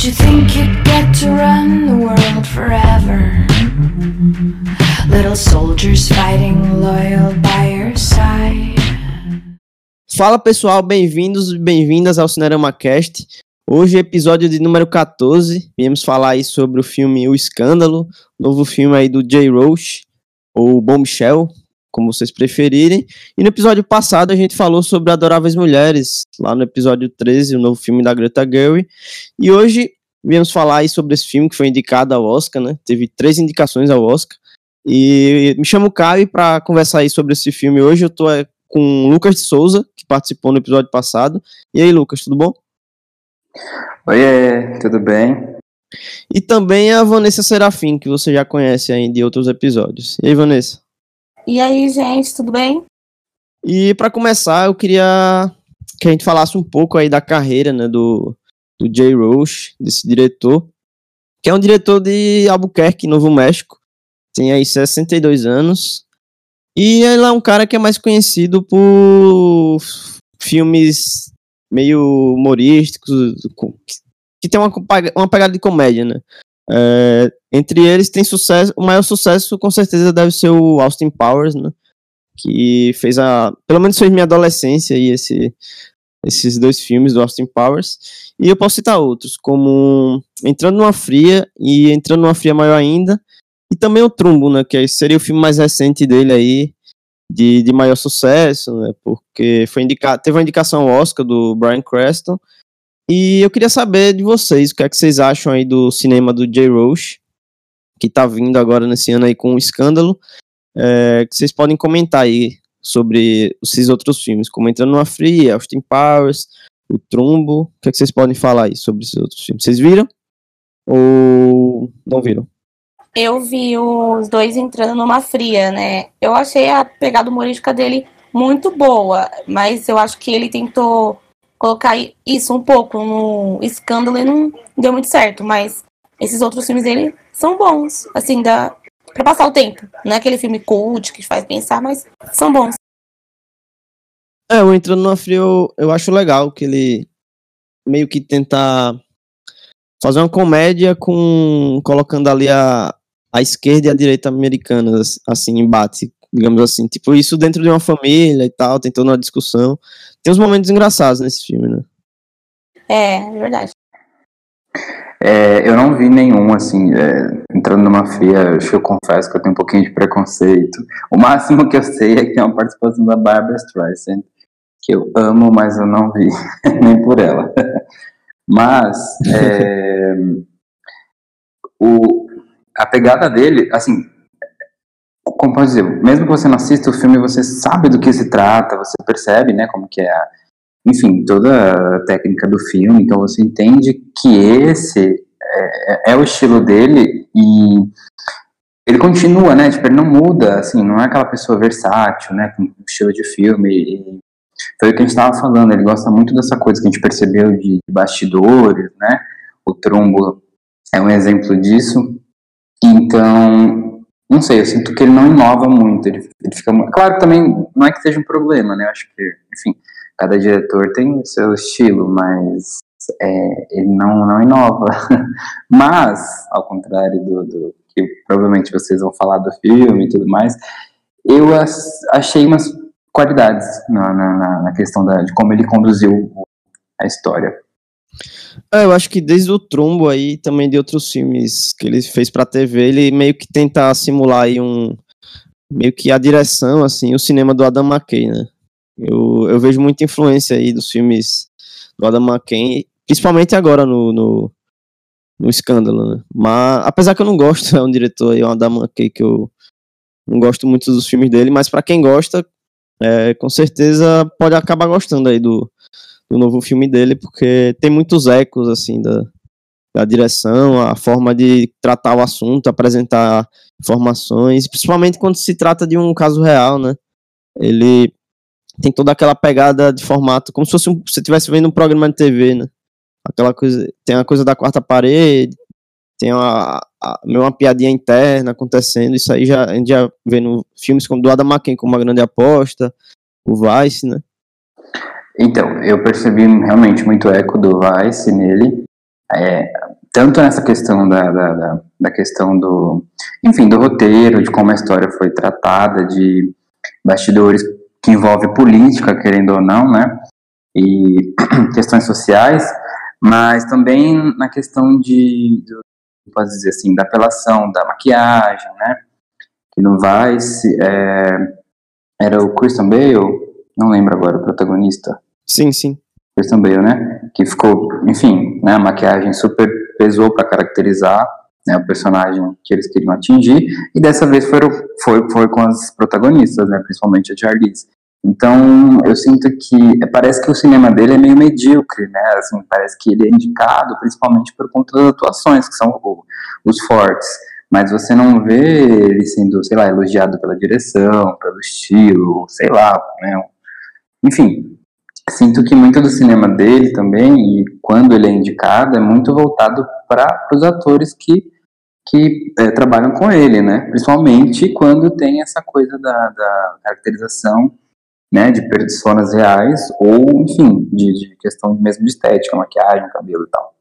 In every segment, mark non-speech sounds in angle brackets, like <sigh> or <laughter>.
Did you think you'd get to run the world forever? Little soldiers fighting loyal by your side. Fala pessoal, bem-vindos e bem-vindas ao Cinerama Cast. Hoje, episódio de número 14, viemos falar aí sobre o filme O Escândalo, novo filme aí do Jay Roach, ou Bombshell, como vocês preferirem. E no episódio passado a gente falou sobre Adoráveis Mulheres, lá no episódio 13, o novo filme da Greta Gerwig. E hoje viemos falar aí sobre esse filme que foi indicado ao Oscar, né? Teve três indicações ao Oscar. E me chamo Caio para conversar aí sobre esse filme hoje. Eu tô é, com o Lucas de Souza, que participou no episódio passado. E aí, Lucas, tudo bom? Oi, tudo bem? E também a Vanessa Serafim, que você já conhece aí de outros episódios. E aí, Vanessa? E aí, gente, tudo bem? E para começar, eu queria que a gente falasse um pouco aí da carreira, né, do, do Jay Roach, desse diretor, que é um diretor de Albuquerque, Novo México, tem aí 62 anos, e ele é um cara que é mais conhecido por filmes meio humorísticos, que tem uma, uma pegada de comédia, né? É, entre eles tem sucesso, o maior sucesso com certeza deve ser o Austin Powers, né? Que fez a, pelo menos fez minha adolescência e esse, esses dois filmes do Austin Powers. E eu posso citar outros, como Entrando numa Fria e Entrando numa Fria Maior Ainda, e também o Trumbo, né? Que seria o filme mais recente dele aí, de, de maior sucesso, né? Porque foi indicado, teve uma indicação ao Oscar do Brian Creston e eu queria saber de vocês, o que é que vocês acham aí do cinema do Jay Roach, que tá vindo agora nesse ano aí com o escândalo, é, que vocês podem comentar aí sobre esses outros filmes, como Entrando numa Fria, Austin Powers, o Trumbo, o que é que vocês podem falar aí sobre esses outros filmes? Vocês viram? Ou não viram? Eu vi os dois entrando numa fria, né? Eu achei a pegada humorística dele muito boa, mas eu acho que ele tentou colocar isso um pouco no escândalo e não deu muito certo, mas esses outros filmes dele são bons, assim, dá pra passar o tempo. Não é aquele filme cult que faz pensar, mas são bons. É, o Entrando no Frio eu acho legal que ele meio que tenta fazer uma comédia com colocando ali a, a esquerda e a direita americanas assim embate digamos assim. Tipo, isso dentro de uma família e tal, tem toda uma discussão. Tem uns momentos engraçados nesse filme, né? É, é verdade. É, eu não vi nenhum, assim, é, entrando numa que eu confesso que eu tenho um pouquinho de preconceito. O máximo que eu sei é que tem uma participação da Barbara Streisand, que eu amo, mas eu não vi, <laughs> nem por ela. Mas, é, o, a pegada dele, assim, como pode dizer, mesmo que você não assista o filme, você sabe do que se trata, você percebe, né, como que é, a, enfim, toda a técnica do filme, então você entende que esse é, é, o estilo dele e ele continua, né, tipo, ele não muda, assim, não é aquela pessoa versátil, né, com estilo de filme, e foi o que a gente estava falando, ele gosta muito dessa coisa que a gente percebeu de bastidores, né, o Trombo é um exemplo disso, então não sei, eu sinto que ele não inova muito, ele, ele fica claro também não é que seja um problema, né, eu acho que, enfim, cada diretor tem o seu estilo, mas é, ele não, não inova, <laughs> mas, ao contrário do, do, que provavelmente vocês vão falar do filme e tudo mais, eu achei umas qualidades na, na, na questão da, de como ele conduziu a história. É, eu acho que desde o Trumbo aí, também de outros filmes que ele fez pra TV, ele meio que tenta simular aí um. meio que a direção, assim, o cinema do Adam McKay, né? Eu, eu vejo muita influência aí dos filmes do Adam McKay, principalmente agora no, no, no Escândalo, né? Mas, apesar que eu não gosto, <laughs> é um diretor aí, o Adam McKay, que eu não gosto muito dos filmes dele, mas para quem gosta, é, com certeza pode acabar gostando aí do, do novo filme dele, porque tem muitos ecos, assim, da, da direção, a forma de tratar o assunto, apresentar informações, principalmente quando se trata de um caso real, né? Ele tem toda aquela pegada de formato, como se fosse um, você estivesse vendo um programa de TV, né? Aquela coisa, tem a coisa da quarta parede, tem uma, uma piadinha interna acontecendo, isso aí já, a gente já vê no filmes como do Adam McKay, como Uma Grande Aposta, o Vice, né? Então, eu percebi realmente muito eco do Vice nele. É, tanto nessa questão da, da, da, da, questão do, enfim, do roteiro, de como a história foi tratada, de bastidores que envolve política, querendo ou não, né, e <clears throat> questões sociais, mas também na questão de, de pode dizer assim, da apelação, da maquiagem, né, que não vai se, é, era o Christian Bale, não lembro agora o protagonista. Sim, sim. Christian Bale, né? Que ficou, enfim, né, a maquiagem super pesou para caracterizar né, o personagem que eles queriam atingir, e dessa vez foi, foi, foi com as protagonistas, né, principalmente a Charlize. Então, eu sinto que parece que o cinema dele é meio medíocre, né? Assim, parece que ele é indicado principalmente por conta das atuações, que são os fortes. Mas você não vê ele sendo, sei lá, elogiado pela direção, pelo estilo, sei lá, né? Enfim, sinto que muito do cinema dele também, e quando ele é indicado, é muito voltado para os atores que, que é, trabalham com ele, né? Principalmente quando tem essa coisa da, da caracterização né, de personas reais, ou, enfim, de, de questão mesmo de estética, maquiagem, cabelo e tal.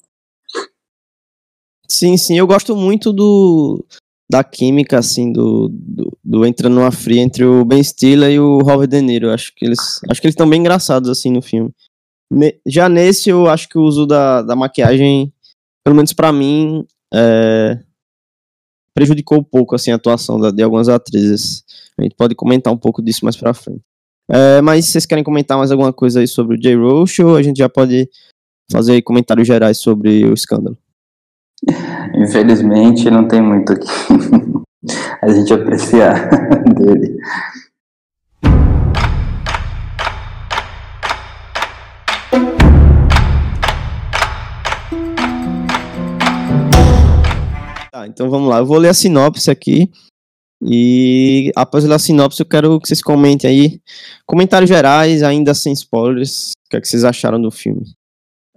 Sim, sim, eu gosto muito do, da química, assim, do, do, do Entrando numa Fria entre o Ben Stiller e o Robert De Niro. Acho que eles acho que eles estão bem engraçados, assim, no filme. Ne, já nesse, eu acho que o uso da, da maquiagem, pelo menos para mim, é, prejudicou um pouco, assim, a atuação da, de algumas atrizes. A gente pode comentar um pouco disso mais pra frente. É, mas vocês querem comentar mais alguma coisa aí sobre o Jay Roach ou a gente já pode fazer comentários gerais sobre o escândalo? Infelizmente, não tem muito aqui <laughs> a gente apreciar <laughs> dele. Tá, então vamos lá. Eu vou ler a sinopse aqui. E após ler a sinopse, eu quero que vocês comentem aí. Comentários gerais, ainda sem spoilers. O que, é que vocês acharam do filme?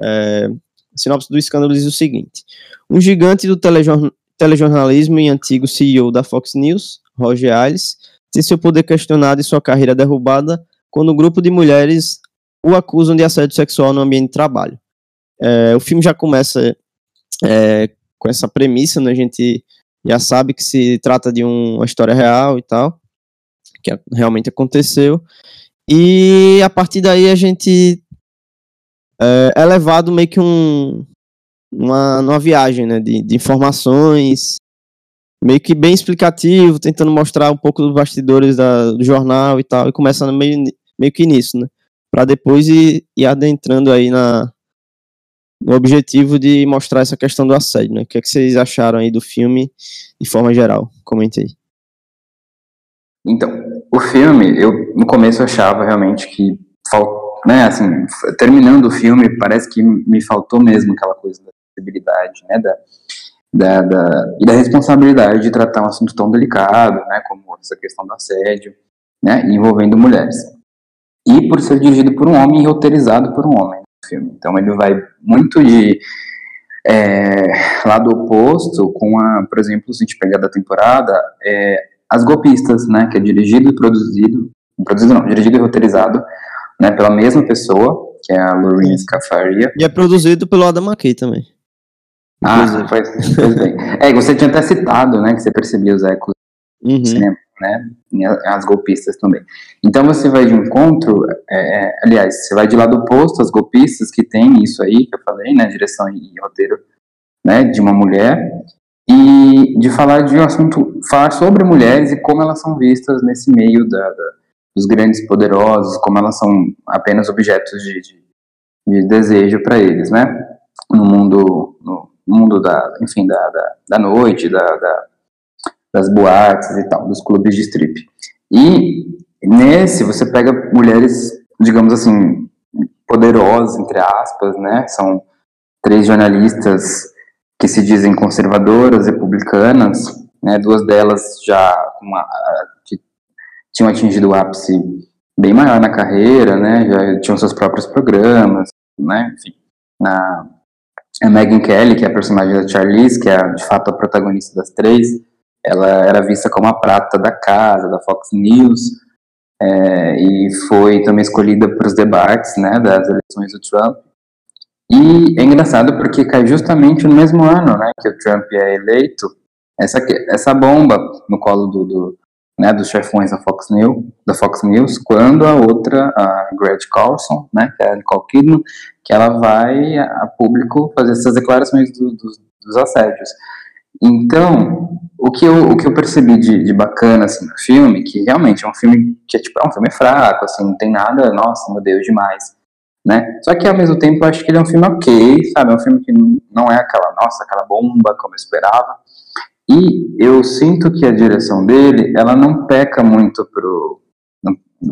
É, a sinopse do escândalo diz o seguinte: Um gigante do telejorn telejornalismo e antigo CEO da Fox News, Roger Ailes, tem seu poder questionado e sua carreira derrubada quando um grupo de mulheres o acusam de assédio sexual no ambiente de trabalho. É, o filme já começa é, com essa premissa, né? A gente já sabe que se trata de um, uma história real e tal, que realmente aconteceu. E a partir daí a gente é, é levado meio que um, uma, uma viagem né, de, de informações, meio que bem explicativo, tentando mostrar um pouco dos bastidores da, do jornal e tal, e começando meio, meio que nisso, né? Para depois ir, ir adentrando aí na, no objetivo de mostrar essa questão do assédio, né? O que, é que vocês acharam aí do filme de forma geral? Comente aí. Então, o filme, eu no começo achava realmente que né, assim, terminando o filme, parece que me faltou mesmo aquela coisa da sensibilidade, né, da, da, da, e da responsabilidade de tratar um assunto tão delicado, né, como essa questão do assédio, né, envolvendo mulheres. E por ser dirigido por um homem e roteirizado por um homem filme. Então ele vai muito de é, lado oposto com a, por exemplo, se a gente pegar da temporada, é, As Golpistas, né, que é dirigido e produzido, produzido não, dirigido e roteirizado, né, pela mesma pessoa, que é a Lorraine Scafaria. E é produzido pelo Adam McKay também. Ah, pois, pois bem. É, você tinha até citado, né, que você percebia os ecos uhum. do cinema, né, as golpistas também. Então você vai de encontro, é, é, aliás, você vai de lado oposto às golpistas que tem isso aí que eu falei, né, direção e roteiro, né, de uma mulher, e de falar de um assunto, falar sobre mulheres e como elas são vistas nesse meio da, da dos grandes poderosos, como elas são apenas objetos de, de, de desejo para eles, né, no mundo, no, mundo da, enfim, da, da, da noite, da, da, das boates e tal, dos clubes de strip. E nesse você pega mulheres, digamos assim, poderosas, entre aspas, né? São três jornalistas que se dizem conservadoras, republicanas, né? Duas delas já uma, que tinham atingido o ápice bem maior na carreira, né? Já tinham seus próprios programas, né? Enfim, na a Megan Kelly, que é a personagem da Charlize, que é de fato a protagonista das três, ela era vista como a prata da casa, da Fox News, é, e foi também escolhida para os debates né, das eleições do Trump. E é engraçado porque cai justamente no mesmo ano, né, que o Trump é eleito, essa, essa bomba no colo do, do né, dos chefões da Fox News, da Fox News, quando a outra, a Greg Carlson, né, que é a Nicole Kidman, que ela vai a público fazer essas declarações do, do, dos assédios. Então, o que eu, o que eu percebi de, de bacana assim, no filme, que realmente é um filme que é, tipo, é um filme fraco, assim, não tem nada, nossa, meu Deus, demais. Né? Só que ao mesmo tempo eu acho que ele é um filme ok, sabe? É um filme que não é aquela, nossa, aquela bomba como eu esperava. E eu sinto que a direção dele, ela não peca muito pro,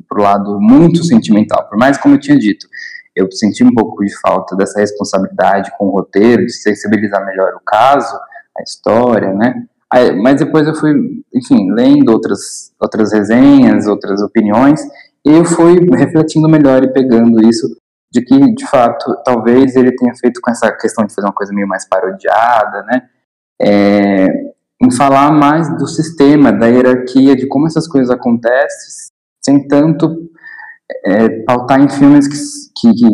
pro lado muito sentimental, por mais como eu tinha dito. Eu senti um pouco de falta dessa responsabilidade com o roteiro, de sensibilizar melhor o caso, história, né? Aí, mas depois eu fui, enfim, lendo outras, outras resenhas, outras opiniões, e eu fui refletindo melhor e pegando isso, de que, de fato, talvez ele tenha feito com essa questão de fazer uma coisa meio mais parodiada, né? É, em falar mais do sistema, da hierarquia, de como essas coisas acontecem, sem tanto é, pautar em filmes que, que, que,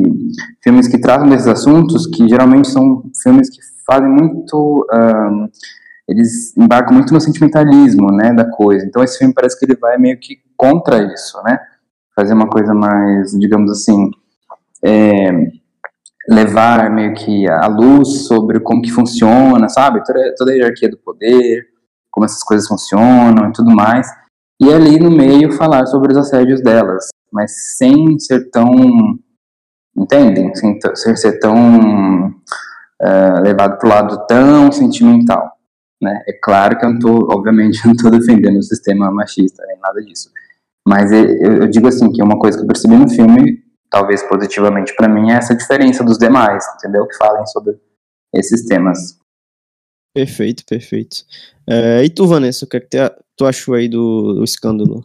filmes que tratam desses assuntos, que geralmente são filmes que fazem muito um, eles embarcam muito no sentimentalismo, né, da coisa. Então esse filme parece que ele vai meio que contra isso, né? Fazer uma coisa mais, digamos assim, é, levar meio que a luz sobre como que funciona, sabe? Toda, toda a hierarquia do poder, como essas coisas funcionam e tudo mais. E ali no meio falar sobre os assédios delas, mas sem ser tão, entendem? Sem, ser tão uh, levado para o lado tão sentimental. Né? É claro que eu não tô, obviamente, <laughs> não estou defendendo o sistema machista, nem nada disso. Mas eu, eu, digo assim, que uma coisa que eu percebi no filme, talvez positivamente para mim, é essa diferença dos demais, entendeu? Que falem sobre esses temas. Perfeito, perfeito. É, e tu, Vanessa, o que, é que tu achou aí do, do escândalo?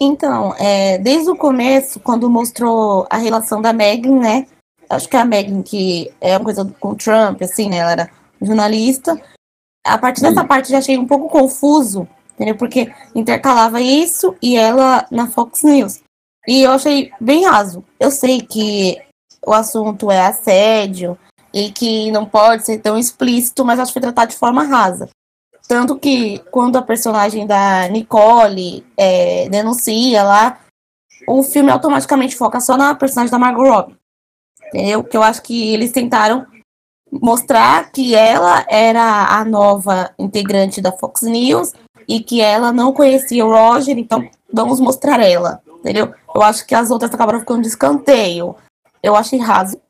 Então, é, desde o começo, quando mostrou a relação da Megan, né? Acho que a Megan que é uma coisa com o Trump, assim, né? Ela era jornalista a partir dessa parte já achei um pouco confuso, entendeu? Porque intercalava isso e ela na Fox News. E eu achei bem raso. Eu sei que o assunto é assédio e que não pode ser tão explícito, mas acho que foi tratado de forma rasa. Tanto que quando a personagem da Nicole é, denuncia lá, o filme automaticamente foca só na personagem da Margot Robbie. Entendeu? Que eu acho que eles tentaram mostrar que ela era a nova integrante da Fox News e que ela não conhecia o Roger, então vamos mostrar ela, entendeu? Eu acho que as outras acabaram ficando de escanteio. Eu achei raso.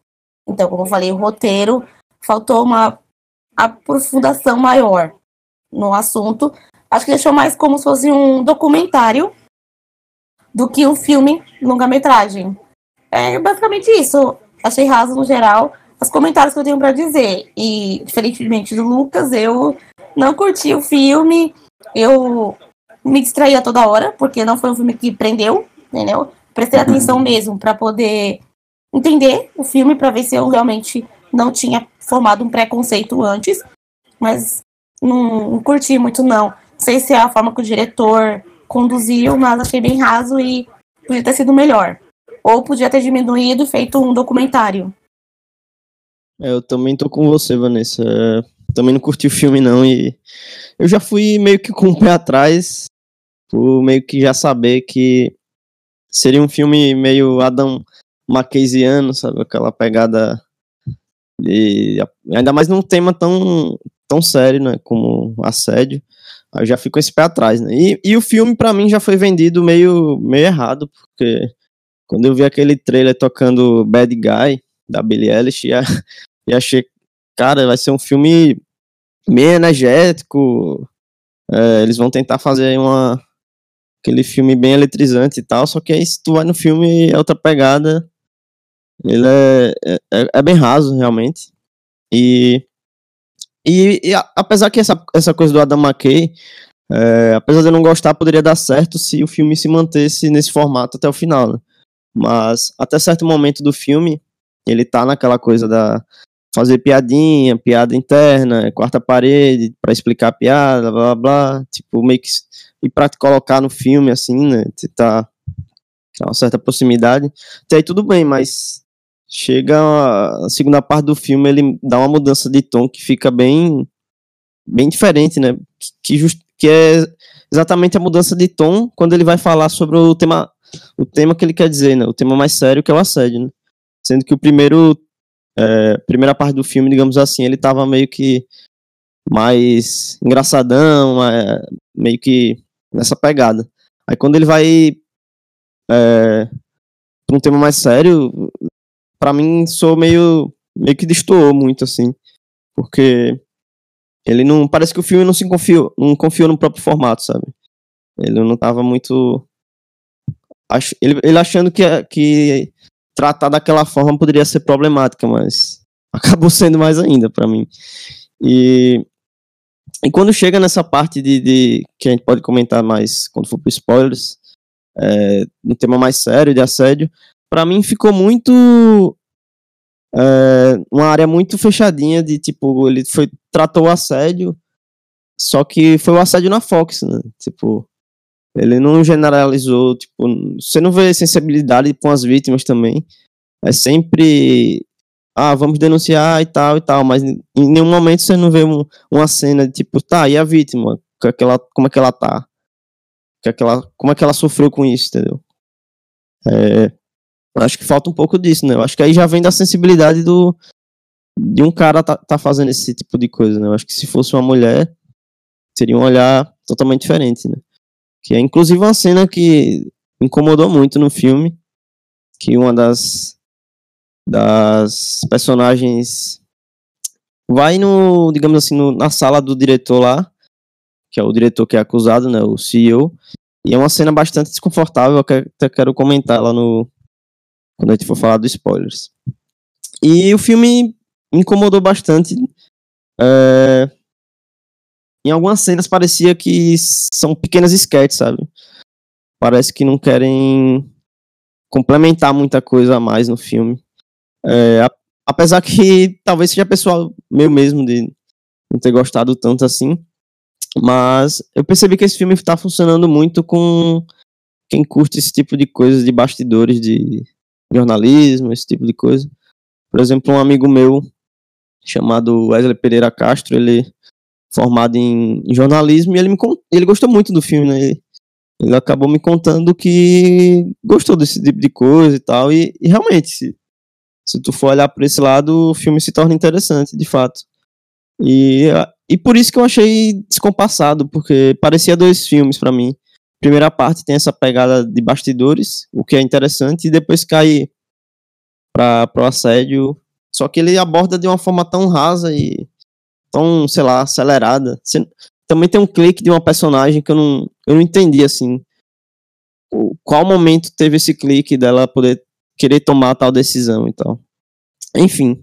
Então, como eu falei, o roteiro faltou uma aprofundação maior no assunto. Acho que deixou mais como se fosse um documentário do que um filme longa-metragem. É basicamente isso. Achei raso no geral os comentários que eu tenho para dizer. E, diferentemente do Lucas, eu não curti o filme, eu me distraía toda hora, porque não foi um filme que prendeu, entendeu? Prestei atenção mesmo para poder entender o filme, para ver se eu realmente não tinha formado um preconceito antes, mas não, não curti muito, não. Não sei se é a forma que o diretor conduziu, mas achei bem raso e podia ter sido melhor. Ou podia ter diminuído e feito um documentário. É, eu também tô com você, Vanessa. É, também não curti o filme, não. E eu já fui meio que com o pé atrás, por meio que já saber que seria um filme meio Adam Mackenziano, sabe? Aquela pegada de. Ainda mais num tema tão, tão sério, né? Como assédio. Eu já fico esse pé atrás, né? E, e o filme, para mim, já foi vendido meio, meio errado, porque quando eu vi aquele trailer tocando Bad Guy, da Billie Eilish, e, <laughs> achei, cara, vai ser um filme meio energético, é, eles vão tentar fazer uma aquele filme bem eletrizante e tal, só que aí se tu vai no filme é outra pegada, ele é, é, é bem raso, realmente, e, e, e a, apesar que essa, essa coisa do Adam McKay, é, apesar de eu não gostar, poderia dar certo se o filme se mantesse nesse formato até o final, né? Mas até certo momento do filme, ele tá naquela coisa da fazer piadinha, piada interna, quarta parede, para explicar a piada, blá blá blá, tipo, meio que e para colocar no filme assim, né, tentar uma certa proximidade. Até aí tudo bem, mas chega a segunda parte do filme, ele dá uma mudança de tom que fica bem bem diferente, né? Que, just, que é exatamente a mudança de tom quando ele vai falar sobre o tema o tema que ele quer dizer, né? O tema mais sério que é o assédio, né? Sendo que o primeiro é, primeira parte do filme, digamos assim, ele tava meio que mais engraçadão, é, meio que nessa pegada. Aí quando ele vai é, para um tema mais sério, para mim sou meio meio que destoou muito assim, porque ele não parece que o filme não se confiou, não confiou no próprio formato, sabe? Ele não tava muito ele, ele achando que que tratar daquela forma poderia ser problemática, mas <laughs> acabou sendo mais ainda para mim. E e quando chega nessa parte de, de, que a gente pode comentar mais quando for para spoilers, é, tema mais sério de assédio, para mim ficou muito é, uma área muito fechadinha de tipo ele foi tratou o assédio, só que foi o assédio na Fox, né? Tipo ele não generalizou, tipo você não vê sensibilidade com as vítimas também. É sempre ah, vamos denunciar e tal e tal, mas em nenhum momento você não vê um, uma cena de tipo, tá, e a vítima? Que aquela, como é que ela tá? Que aquela, como é que ela sofreu com isso, entendeu? É, acho que falta um pouco disso, né? Eu acho que aí já vem da sensibilidade do de um cara tá, tá fazendo esse tipo de coisa, né? Eu acho que se fosse uma mulher, seria um olhar totalmente diferente, né? Que é inclusive uma cena que incomodou muito no filme, que uma das das personagens vai no, digamos assim, no, na sala do diretor lá, que é o diretor que é acusado, né, o CEO, e é uma cena bastante desconfortável, que até quero comentar lá no quando a gente for falar dos spoilers. E o filme me incomodou bastante. É, em algumas cenas parecia que são pequenas sketches, sabe? Parece que não querem complementar muita coisa a mais no filme. É, apesar que <laughs> talvez seja pessoal meu mesmo de não ter gostado tanto assim. Mas eu percebi que esse filme está funcionando muito com quem curte esse tipo de coisa de bastidores de jornalismo, esse tipo de coisa. Por exemplo, um amigo meu chamado Wesley Pereira Castro, ele formado em, jornalismo e ele, me, ele gostou muito do filme, né? Ele, ele acabou me contando que gostou desse tipo de coisa e tal. E, e realmente, se, se tu for olhar por esse lado, o filme se torna interessante, de fato. E, e por isso que eu achei descompassado, porque parecia dois filmes para mim. Primeira parte tem essa pegada de bastidores, o que é interessante, e depois cai para o assédio. Só que ele aborda de uma forma tão rasa e tão, sei lá, acelerada. Também tem um clique de uma personagem que eu não, eu não entendi, assim. Qual momento teve esse clique dela poder querer tomar tal decisão e tal. Enfim,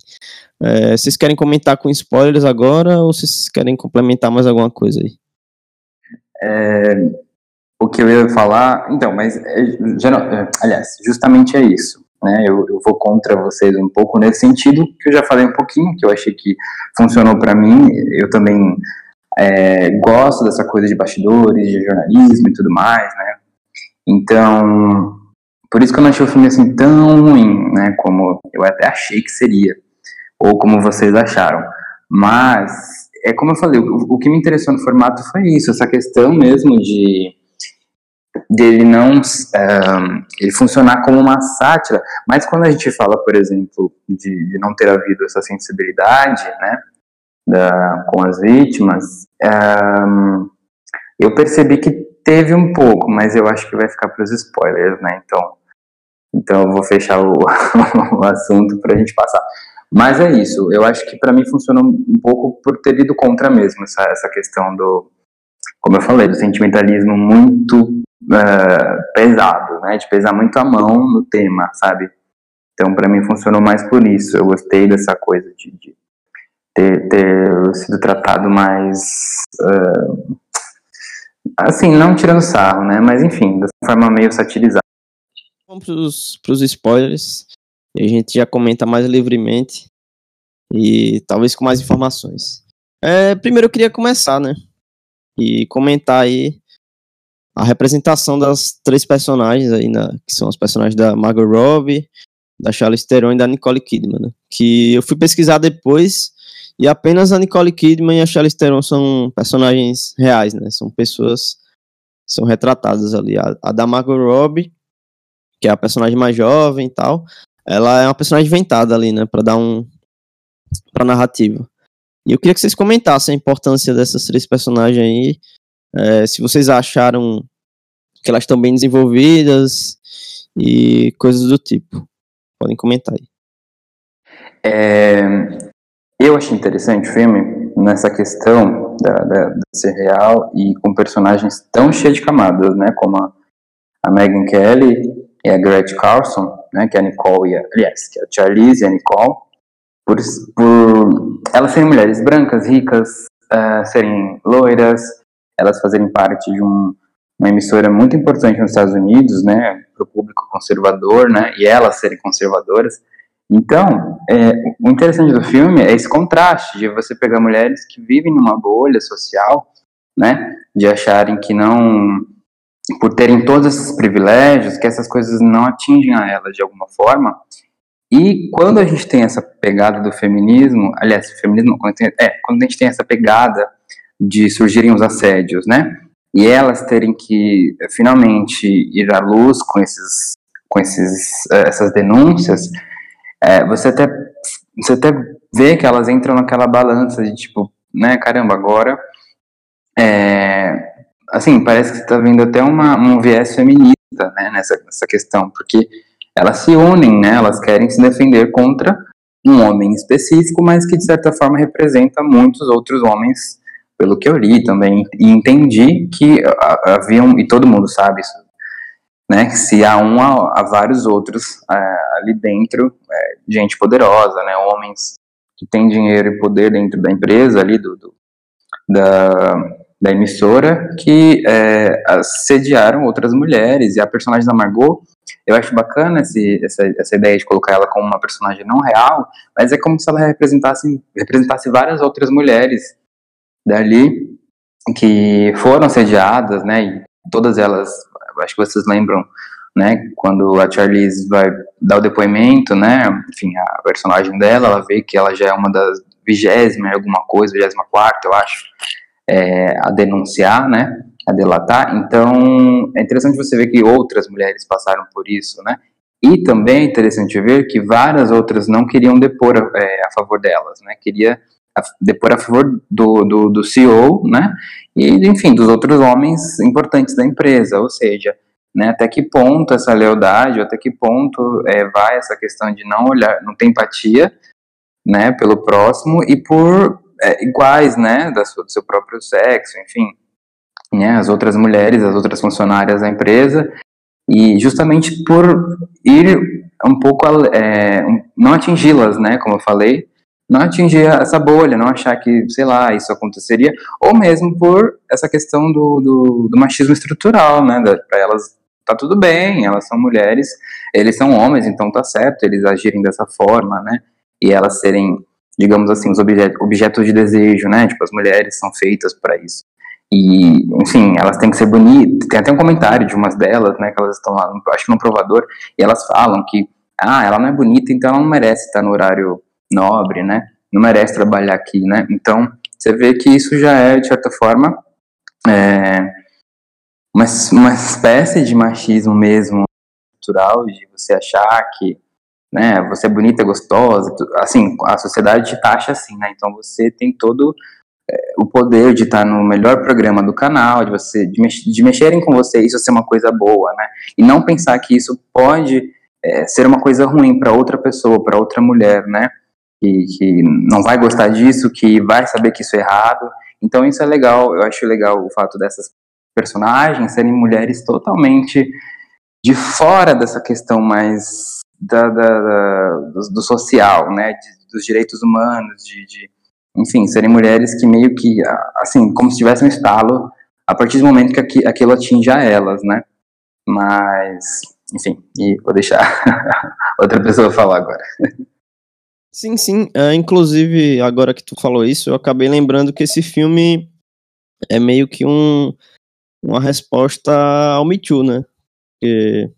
é, vocês querem comentar com spoilers agora ou vocês querem complementar mais alguma coisa aí? É, o que eu ia falar, então, mas é, geral, é, aliás, justamente é isso. Né, eu, eu, vou contra vocês um pouco nesse sentido, que eu já falei um pouquinho, que eu achei que funcionou para mim. Eu também é, gosto dessa coisa de bastidores, de jornalismo e tudo mais, né? Então, por isso que eu não achei o filme assim tão ruim, né, como eu até achei que seria, ou como vocês acharam. Mas, é como eu falei, o, o que me interessou no formato foi isso, essa questão mesmo de dele não ele funcionar como uma sátira, mas quando a gente fala, por exemplo, de, de não ter havido essa sensibilidade, né, da, com as vítimas, eu percebi que teve um pouco, mas eu acho que vai ficar para os spoilers, né? Então, então eu vou fechar o, <laughs> o assunto para a gente passar. Mas é isso, eu acho que para mim funcionou um pouco por ter ido contra mesmo essa, essa questão do, como eu falei, do sentimentalismo muito uh, pesado, né, de pesar muito a mão no tema, sabe? Então para mim funcionou mais por isso, eu gostei dessa coisa de, de ter, ter, sido tratado mais, uh, assim, não tirando sarro, né, mas enfim, dessa forma meio satirizada vamos para os spoilers. E a gente já comenta mais livremente. E talvez com mais informações. É, primeiro eu queria começar, né? E comentar aí a representação das três personagens aí, que são os personagens da Margot Robbie, da Charlize Theron e da Nicole Kidman, né? que eu fui pesquisar depois e apenas a Nicole Kidman e a Charlize Theron são personagens reais, né? São pessoas são retratadas ali. A, a da Margot Robbie, que é a personagem mais jovem e tal, ela é uma personagem inventada ali, né? Para dar um para narrativa. E eu queria que vocês comentassem a importância dessas três personagens aí, é, se vocês acharam que elas estão bem desenvolvidas e coisas do tipo. Podem comentar aí. É, eu achei interessante o filme nessa questão da, da, da, ser real e com personagens tão cheios de camadas, né? Como a, a Megan Kelly e a Gretchen Carlson, né? Que é a Nicole e a, aliás, que é a Charlize e a Nicole. Por, por elas serem mulheres brancas, ricas, uh, serem loiras, elas fazerem parte de um, uma emissora muito importante nos Estados Unidos, né? Para o público conservador, né? E elas serem conservadoras então, é, o interessante do filme é esse contraste de você pegar mulheres que vivem numa bolha social, né, de acharem que não, por terem todos esses privilégios, que essas coisas não atingem a elas de alguma forma. E quando a gente tem essa pegada do feminismo, aliás, feminismo, é, quando a gente tem essa pegada de surgirem os assédios, né, e elas terem que finalmente ir à luz com esses, com esses, eh, essas denúncias é, você até você até vê que elas entram naquela balança de tipo, né, caramba, agora é, assim, parece que está vendo até uma, um viés feminista, né, nessa, nessa questão, porque elas se unem, né, elas querem se defender contra um homem específico, mas que de certa forma representa muitos outros homens, pelo que eu li também, e entendi que haviam, e todo mundo sabe isso, né? Se há um, há, vários outros é, ali dentro, é, gente poderosa, né? Homens que têm dinheiro e poder dentro da empresa ali do, do da, da emissora que é, assediaram outras mulheres e a personagem da Margot eu acho bacana esse, essa, essa ideia de colocar ela como uma personagem não real, mas é como se ela representasse, representasse várias outras mulheres dali que foram assediadas, né, e todas elas acho que vocês lembram, né, quando a Charlize vai dar o depoimento, né, enfim, a personagem dela, ela vê que ela já é uma das vigésima, alguma coisa, vigésima quarta, eu acho, é, a denunciar, né, a delatar. Então, é interessante você ver que outras mulheres passaram por isso, né, e também é interessante ver que várias outras não queriam depor é, a favor delas, né, queria a, depor a favor do, do, do CEO, né, e, enfim, dos outros homens importantes da empresa, ou seja, né, até que ponto essa lealdade, até que ponto é, vai essa questão de não olhar, não ter empatia, né, pelo próximo e por é, iguais, né, da sua, do seu próprio sexo, enfim, né, as outras mulheres, as outras funcionárias da empresa, e justamente por ir um pouco, é, não atingi-las, né, como eu falei, não atingir essa bolha, não achar que, sei lá, isso aconteceria, ou mesmo por essa questão do, do, do machismo estrutural, né, para elas tá tudo bem, elas são mulheres, eles são homens, então tá certo eles agirem dessa forma, né, e elas serem, digamos assim, os objetos, objetos de desejo, né, tipo, as mulheres são feitas para isso. E, enfim, elas têm que ser bonitas. Tem até um comentário de umas delas, né, que elas estão lá, acho que no provador, e elas falam que, ah, ela não é bonita, então ela não merece estar no horário nobre, né? Não merece trabalhar aqui, né? Então, você vê que isso já é, de certa forma, é, uma, uma espécie de machismo mesmo cultural, de você achar que né, você é bonita, gostosa, assim, a sociedade te taxa assim, né? Então você tem todo é, o poder de estar no melhor programa do canal, de você de, mex, de mexerem com você, isso ser uma coisa boa, né? E não pensar que isso pode é, ser uma coisa ruim para outra pessoa, para outra mulher, né? Que, que não vai gostar disso, que vai saber que isso é errado. Então isso é legal, eu acho legal o fato dessas personagens serem mulheres totalmente de fora dessa questão mais da, da, da do, do, social, né, de, dos direitos humanos, de, de, enfim, serem mulheres que meio que, assim, como se tivessem um estalo a partir do momento que aquilo atinge a elas, né, mas, enfim, e vou deixar <laughs> outra pessoa falar agora. <laughs> Sim, sim. É, inclusive, agora que tu falou isso, eu acabei lembrando que esse filme é meio que um, uma resposta ao Me Too, né? Porque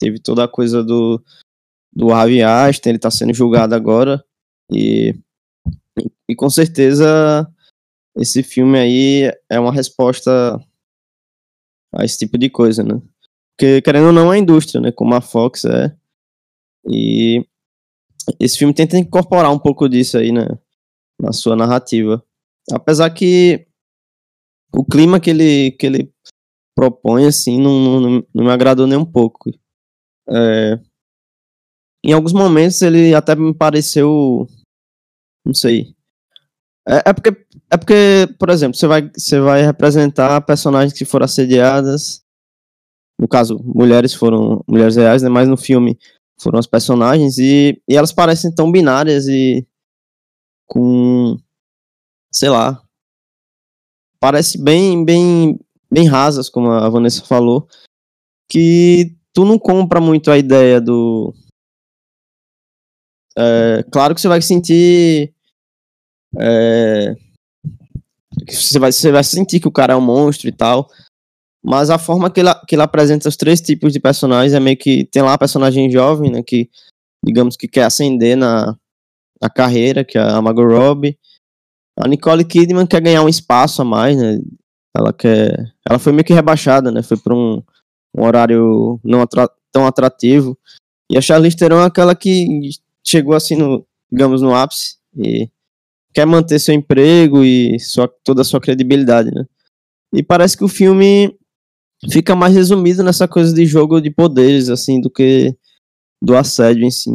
teve toda a coisa do, do Harvey Einstein, ele tá sendo julgado agora. E, e com certeza esse filme aí é uma resposta a esse tipo de coisa, né? Porque, querendo ou não, é a indústria, né? Como a Fox é. E esse filme tenta incorporar um pouco disso aí, né? Na sua narrativa. Apesar que o clima que ele, que ele propõe, assim, não, não, não me agradou nem um pouco. É, em alguns momentos ele até me pareceu. Não sei. É, é, porque, é porque, por exemplo, você vai, você vai representar personagens que foram assediadas. No caso, mulheres foram mulheres reais, né? Mas no filme foram as personagens e, e elas parecem tão binárias e com sei lá parece bem bem bem rasas como a Vanessa falou que tu não compra muito a ideia do é, claro que você vai sentir é, você vai você vai sentir que o cara é um monstro e tal mas a forma que ele, que ele apresenta os três tipos de personagens é meio que. Tem lá a personagem jovem, né? Que, digamos que quer ascender na, na carreira, que é a Margot Robbie. A Nicole Kidman quer ganhar um espaço a mais, né? Ela quer. Ela foi meio que rebaixada, né? Foi para um, um, horário não atra, tão atrativo. E a Charlize Theron é aquela que chegou assim no, digamos, no ápice e quer manter seu emprego e sua, toda a sua credibilidade, né? E parece que o filme fica mais resumido nessa coisa de jogo de poderes, assim, do que do assédio em si.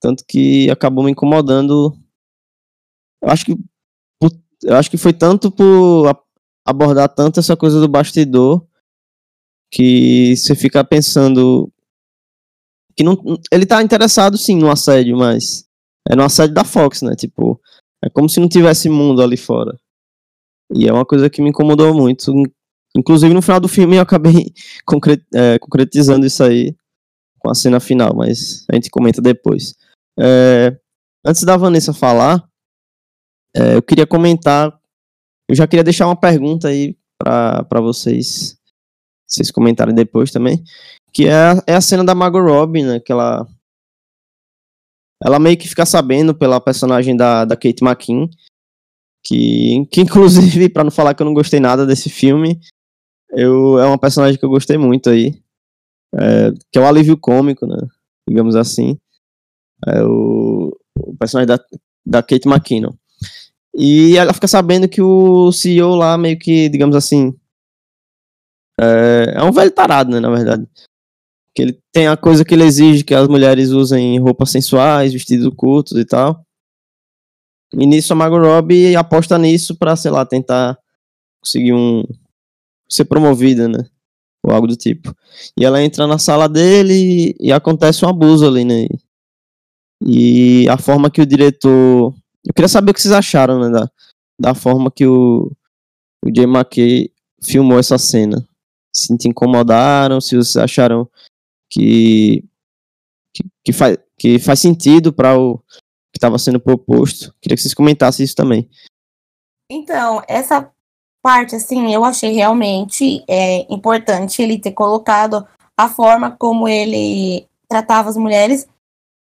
Tanto que acabou me incomodando. Eu acho que, eu acho que foi tanto por abordar tanto essa coisa do bastidor que você fica pensando que não, ele tá interessado sim no assédio, mas é no assédio da Fox, né? Tipo, é como se não tivesse mundo ali fora. E é uma coisa que me incomodou muito, Inclusive, no final do filme, eu acabei <laughs> concret, é, concretizando isso aí com a cena final, mas a gente comenta depois. É, antes da Vanessa falar, é, eu queria comentar. Eu já queria deixar uma pergunta aí para vocês, vocês comentarem depois também, que é, é a cena da Margot Robbie, né? Que ela, ela meio que fica sabendo pela personagem da, da Kate McKinn, que, que inclusive, <laughs> para não falar que eu não gostei nada desse filme, eu, é uma personagem que eu gostei muito aí. É, que é um alívio cômico, né? Digamos assim. É o, o personagem da, da Kate McKinnon. E ela fica sabendo que o CEO lá, meio que, digamos assim. É, é um velho tarado, né? Na verdade. Que ele tem a coisa que ele exige que as mulheres usem roupas sensuais, vestidos curtos e tal. E nisso a Margot Robbie aposta nisso pra, sei lá, tentar conseguir um, ser promovida, né? Ou algo do tipo. E ela entra na sala dele e, acontece um abuso ali, né? E a forma que o diretor. Eu queria saber o que vocês acharam, né? Da, da forma que o, o Jay McKay filmou essa cena. Se te incomodaram, se vocês acharam que, que, que, faz, que faz sentido para o que estava sendo proposto. Queria que vocês comentassem isso também. Então, essa parte, assim, eu achei realmente é, importante ele ter colocado a forma como ele tratava as mulheres,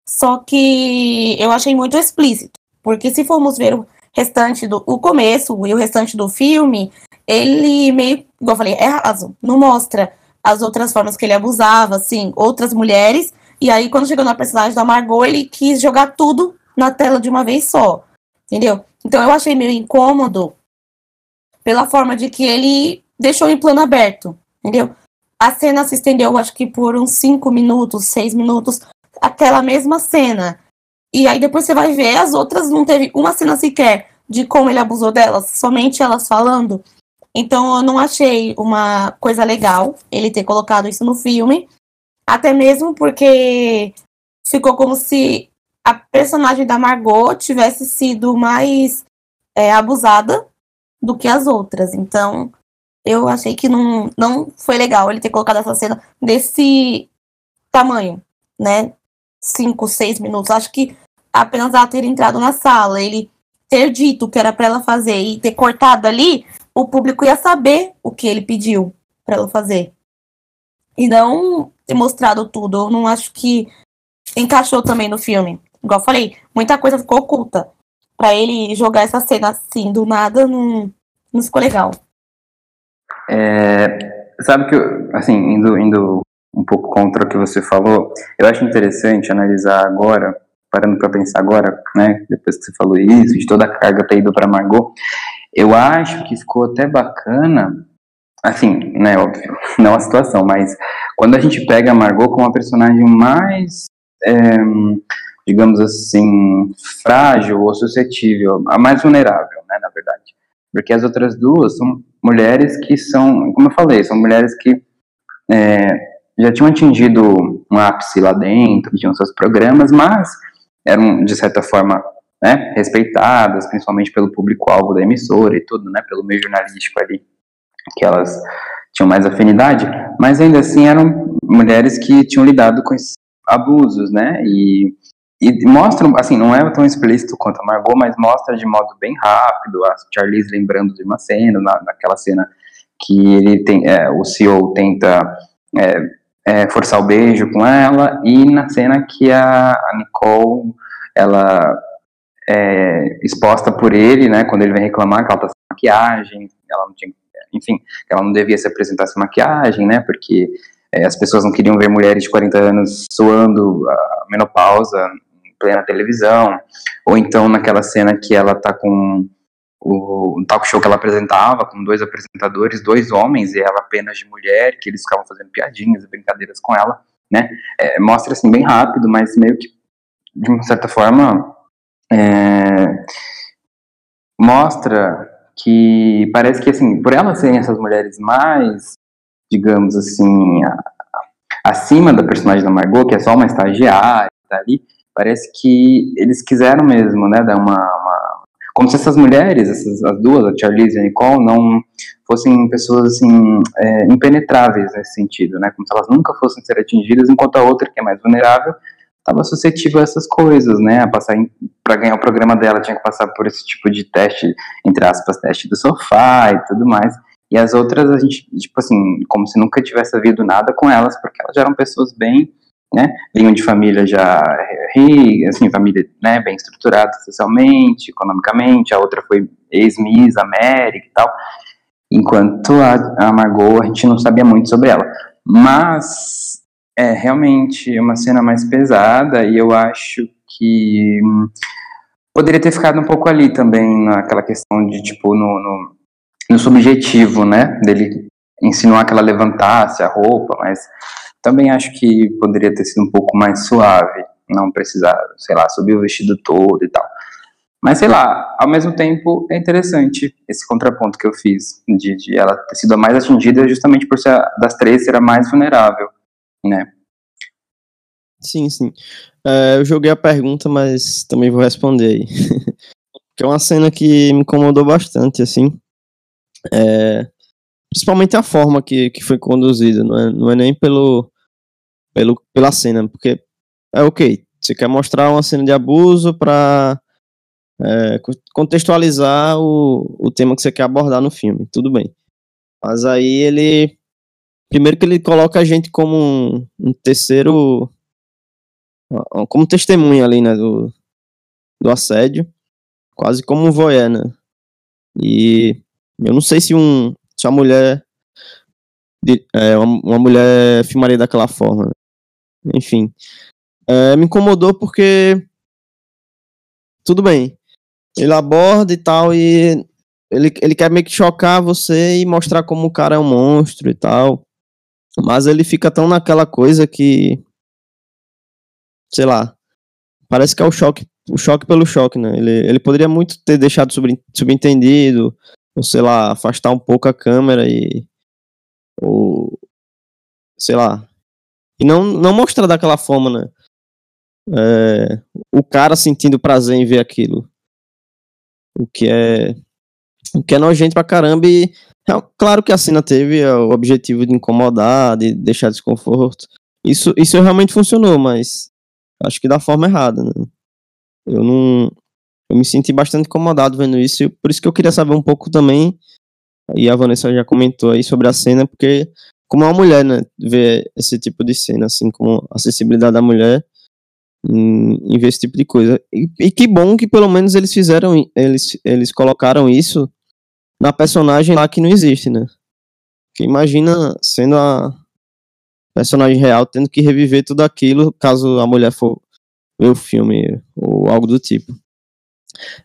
só que eu achei muito explícito, porque se formos ver o restante do o começo e o restante do filme, ele meio, igual eu falei, é raso, não mostra as outras formas que ele abusava, assim, outras mulheres, e aí quando chegou na personagem da Margot, ele quis jogar tudo na tela de uma vez só, entendeu? Então eu achei meio incômodo pela forma de que ele deixou em plano aberto, entendeu? A cena se estendeu, acho que por uns 5 minutos, 6 minutos, aquela mesma cena. E aí depois você vai ver, as outras não teve uma cena sequer de como ele abusou delas, somente elas falando. Então eu não achei uma coisa legal ele ter colocado isso no filme. Até mesmo porque ficou como se a personagem da Margot tivesse sido mais é, abusada do que as outras. Então, eu achei que não, não foi legal ele ter colocado essa cena desse tamanho, né? Cinco, seis minutos. Acho que apenas ela ter entrado na sala, ele ter dito o que era para ela fazer e ter cortado ali, o público ia saber o que ele pediu para ela fazer. E não ter mostrado tudo. Eu não acho que encaixou também no filme. Igual eu falei, muita coisa ficou oculta. Pra ele jogar essa cena assim, do nada, não, não ficou legal. É, sabe que, assim, indo, indo um pouco contra o que você falou, eu acho interessante analisar agora, parando para pensar agora, né, depois que você falou isso, de toda a carga ter ido para Margot, eu acho que ficou até bacana, assim, né, óbvio, <laughs> não a situação, mas quando a gente pega a Margot como a personagem mais, é, digamos assim, frágil ou suscetível, a mais vulnerável, né, na verdade. Porque as outras duas são mulheres que são, como eu falei, são mulheres que é, já tinham atingido um ápice lá dentro, tinham seus programas, mas eram, de certa forma, né, respeitadas, principalmente pelo público-alvo da emissora e tudo, né, pelo meio jornalístico ali, que elas tinham mais afinidade, mas ainda assim eram mulheres que tinham lidado com esses abusos, né, e, e mostram, assim, não é tão explícito quanto a Margot, mas mostra de modo bem rápido, a Charlize lembrando de uma cena, na, naquela cena que ele tem, é, o CEO tenta é, é, forçar o beijo com ela, e na cena que a, a Nicole, ela é exposta por ele, né, quando ele vem reclamar que ela tá sem maquiagem, ela não tinha, enfim, ela não devia se apresentar sem maquiagem, né, porque é, as pessoas não queriam ver mulheres de 40 anos suando a menopausa plena televisão, ou então naquela cena que ela tá com o talk show que ela apresentava, com dois apresentadores, dois homens, e ela apenas de mulher, que eles ficavam fazendo piadinhas e brincadeiras com ela, né? É, mostra assim bem rápido, mas meio que de uma certa forma é, mostra que parece que assim, por elas serem essas mulheres mais, digamos assim, a, acima da personagem da Margot, que é só uma estagiária, tá ali, parece que eles quiseram mesmo, né, dar uma, uma como se essas mulheres, essas, as duas, a Charlize e a Nicole, não fossem pessoas assim é, impenetráveis nesse sentido, né? Como se elas nunca fossem ser atingidas, enquanto a outra que é mais vulnerável estava suscetível a essas coisas, né? A passar para ganhar o programa dela tinha que passar por esse tipo de teste, entre aspas, teste do sofá e tudo mais. E as outras a gente, tipo assim, como se nunca tivesse havido nada com elas, porque elas já eram pessoas bem né? Vinham de família já rica, assim, família né, bem estruturada socialmente, economicamente, a outra foi ex-Miss América e tal. Enquanto a, a Margot, a gente não sabia muito sobre ela. Mas é realmente uma cena mais pesada e eu acho que hum, poderia ter ficado um pouco ali também naquela questão de tipo no, no, no subjetivo, né, dele insinuar que ela levantasse a roupa, mas também acho que poderia ter sido um pouco mais suave, não precisar, sei lá, subir o vestido todo e tal. Mas sei lá, ao mesmo tempo é interessante esse contraponto que eu fiz, de, de ela ter sido a mais atingida justamente por ser das três ser a mais vulnerável, né? Sim, sim. É, eu joguei a pergunta, mas também vou responder aí. <laughs> que é uma cena que me incomodou bastante, assim. É, principalmente a forma que, que foi conduzida, não é, não é nem pelo, pelo, pela cena, porque é ok, você quer mostrar uma cena de abuso para é, contextualizar o, o tema que você quer abordar no filme, tudo bem. Mas aí ele. Primeiro que ele coloca a gente como um, um terceiro. Como testemunha ali, né? Do, do assédio. Quase como um voyeur, né? E eu não sei se um. Se a mulher. É, uma, uma mulher filmaria daquela forma. Né? Enfim. É, me incomodou porque. Tudo bem. Ele aborda e tal, e ele, ele quer meio que chocar você e mostrar como o cara é um monstro e tal. Mas ele fica tão naquela coisa que. Sei lá. Parece que é o choque, o choque pelo choque, né? Ele, ele poderia muito ter deixado subentendido, ou sei lá, afastar um pouco a câmera e. Ou. Sei lá, e não, não mostrar daquela forma, né? É, o cara sentindo prazer em ver aquilo. O que é. O que é nojento pra caramba. E é, claro que a cena teve o objetivo de incomodar, de deixar desconforto. Isso, isso realmente funcionou, mas acho que da forma errada, né? Eu não. Eu me senti bastante incomodado vendo isso, por isso que eu queria saber um pouco também. E a Vanessa já comentou aí sobre a cena, porque como uma mulher, né, ver esse tipo de cena, assim, como a acessibilidade da mulher, em, em ver esse tipo de coisa. E, e, que bom que pelo menos eles fizeram, eles, eles colocaram isso na personagem lá que não existe, né? Que imagina sendo a personagem real tendo que reviver tudo aquilo caso a mulher for ver o filme ou algo do tipo.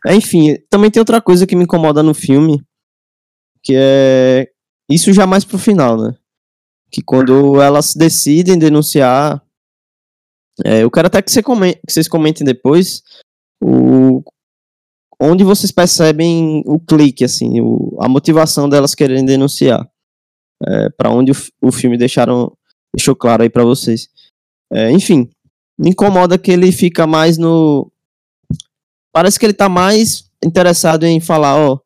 É, enfim, também tem outra coisa que me incomoda no filme, que é isso já mais pro final, né? Que quando elas decidem denunciar, é, eu quero até que, você comente, que vocês comentem depois o, onde vocês percebem o clique, assim, o, a motivação delas querendo denunciar. É, para onde o, o filme deixaram, deixou claro aí para vocês. É, enfim, me incomoda que ele fica mais no. Parece que ele tá mais interessado em falar, ó,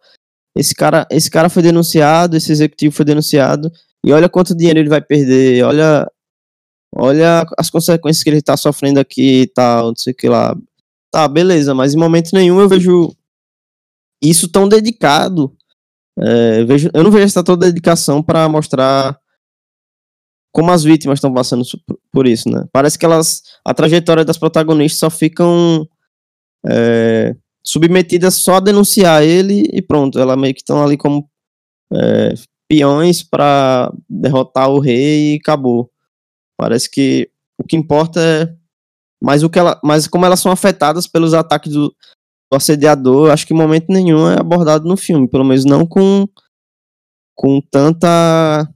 esse cara, esse cara foi denunciado, esse executivo foi denunciado, e olha quanto dinheiro ele vai perder, olha, olha as consequências que ele tá sofrendo aqui e tal, não sei o que lá. Tá, beleza, mas em momento nenhum eu vejo isso tão dedicado. É, eu, vejo, eu não vejo essa toda dedicação para mostrar como as vítimas estão passando por isso, né? Parece que elas, a trajetória das protagonistas só ficam é, submetidas só a denunciar ele e pronto, ela meio que estão ali como é, peões para derrotar o rei e acabou. Parece que o que importa é mais o que ela, mas como elas são afetadas pelos ataques do, do assediador, acho que em momento nenhum é abordado no filme, pelo menos não com com tanta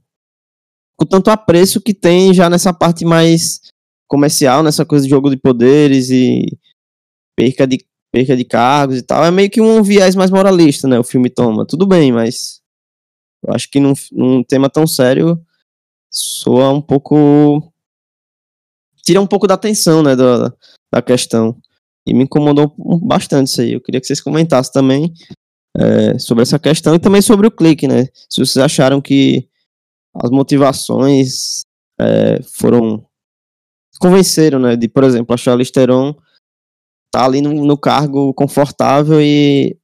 com tanto apreço que tem já nessa parte mais comercial, nessa coisa de jogo de poderes e perca de, perca de cargos e tal. É meio que um viés mais moralista, né? O filme toma. Tudo bem, mas eu acho que num, num tema tão sério soa um pouco. tira um pouco da atenção, né? Da, da questão. E me incomodou bastante isso aí. Eu queria que vocês comentassem também é, sobre essa questão e também sobre o clique, né? Se vocês acharam que as motivações é, foram convenceram, né? De, por exemplo, a Charlize Theron tá ali no, no, cargo confortável e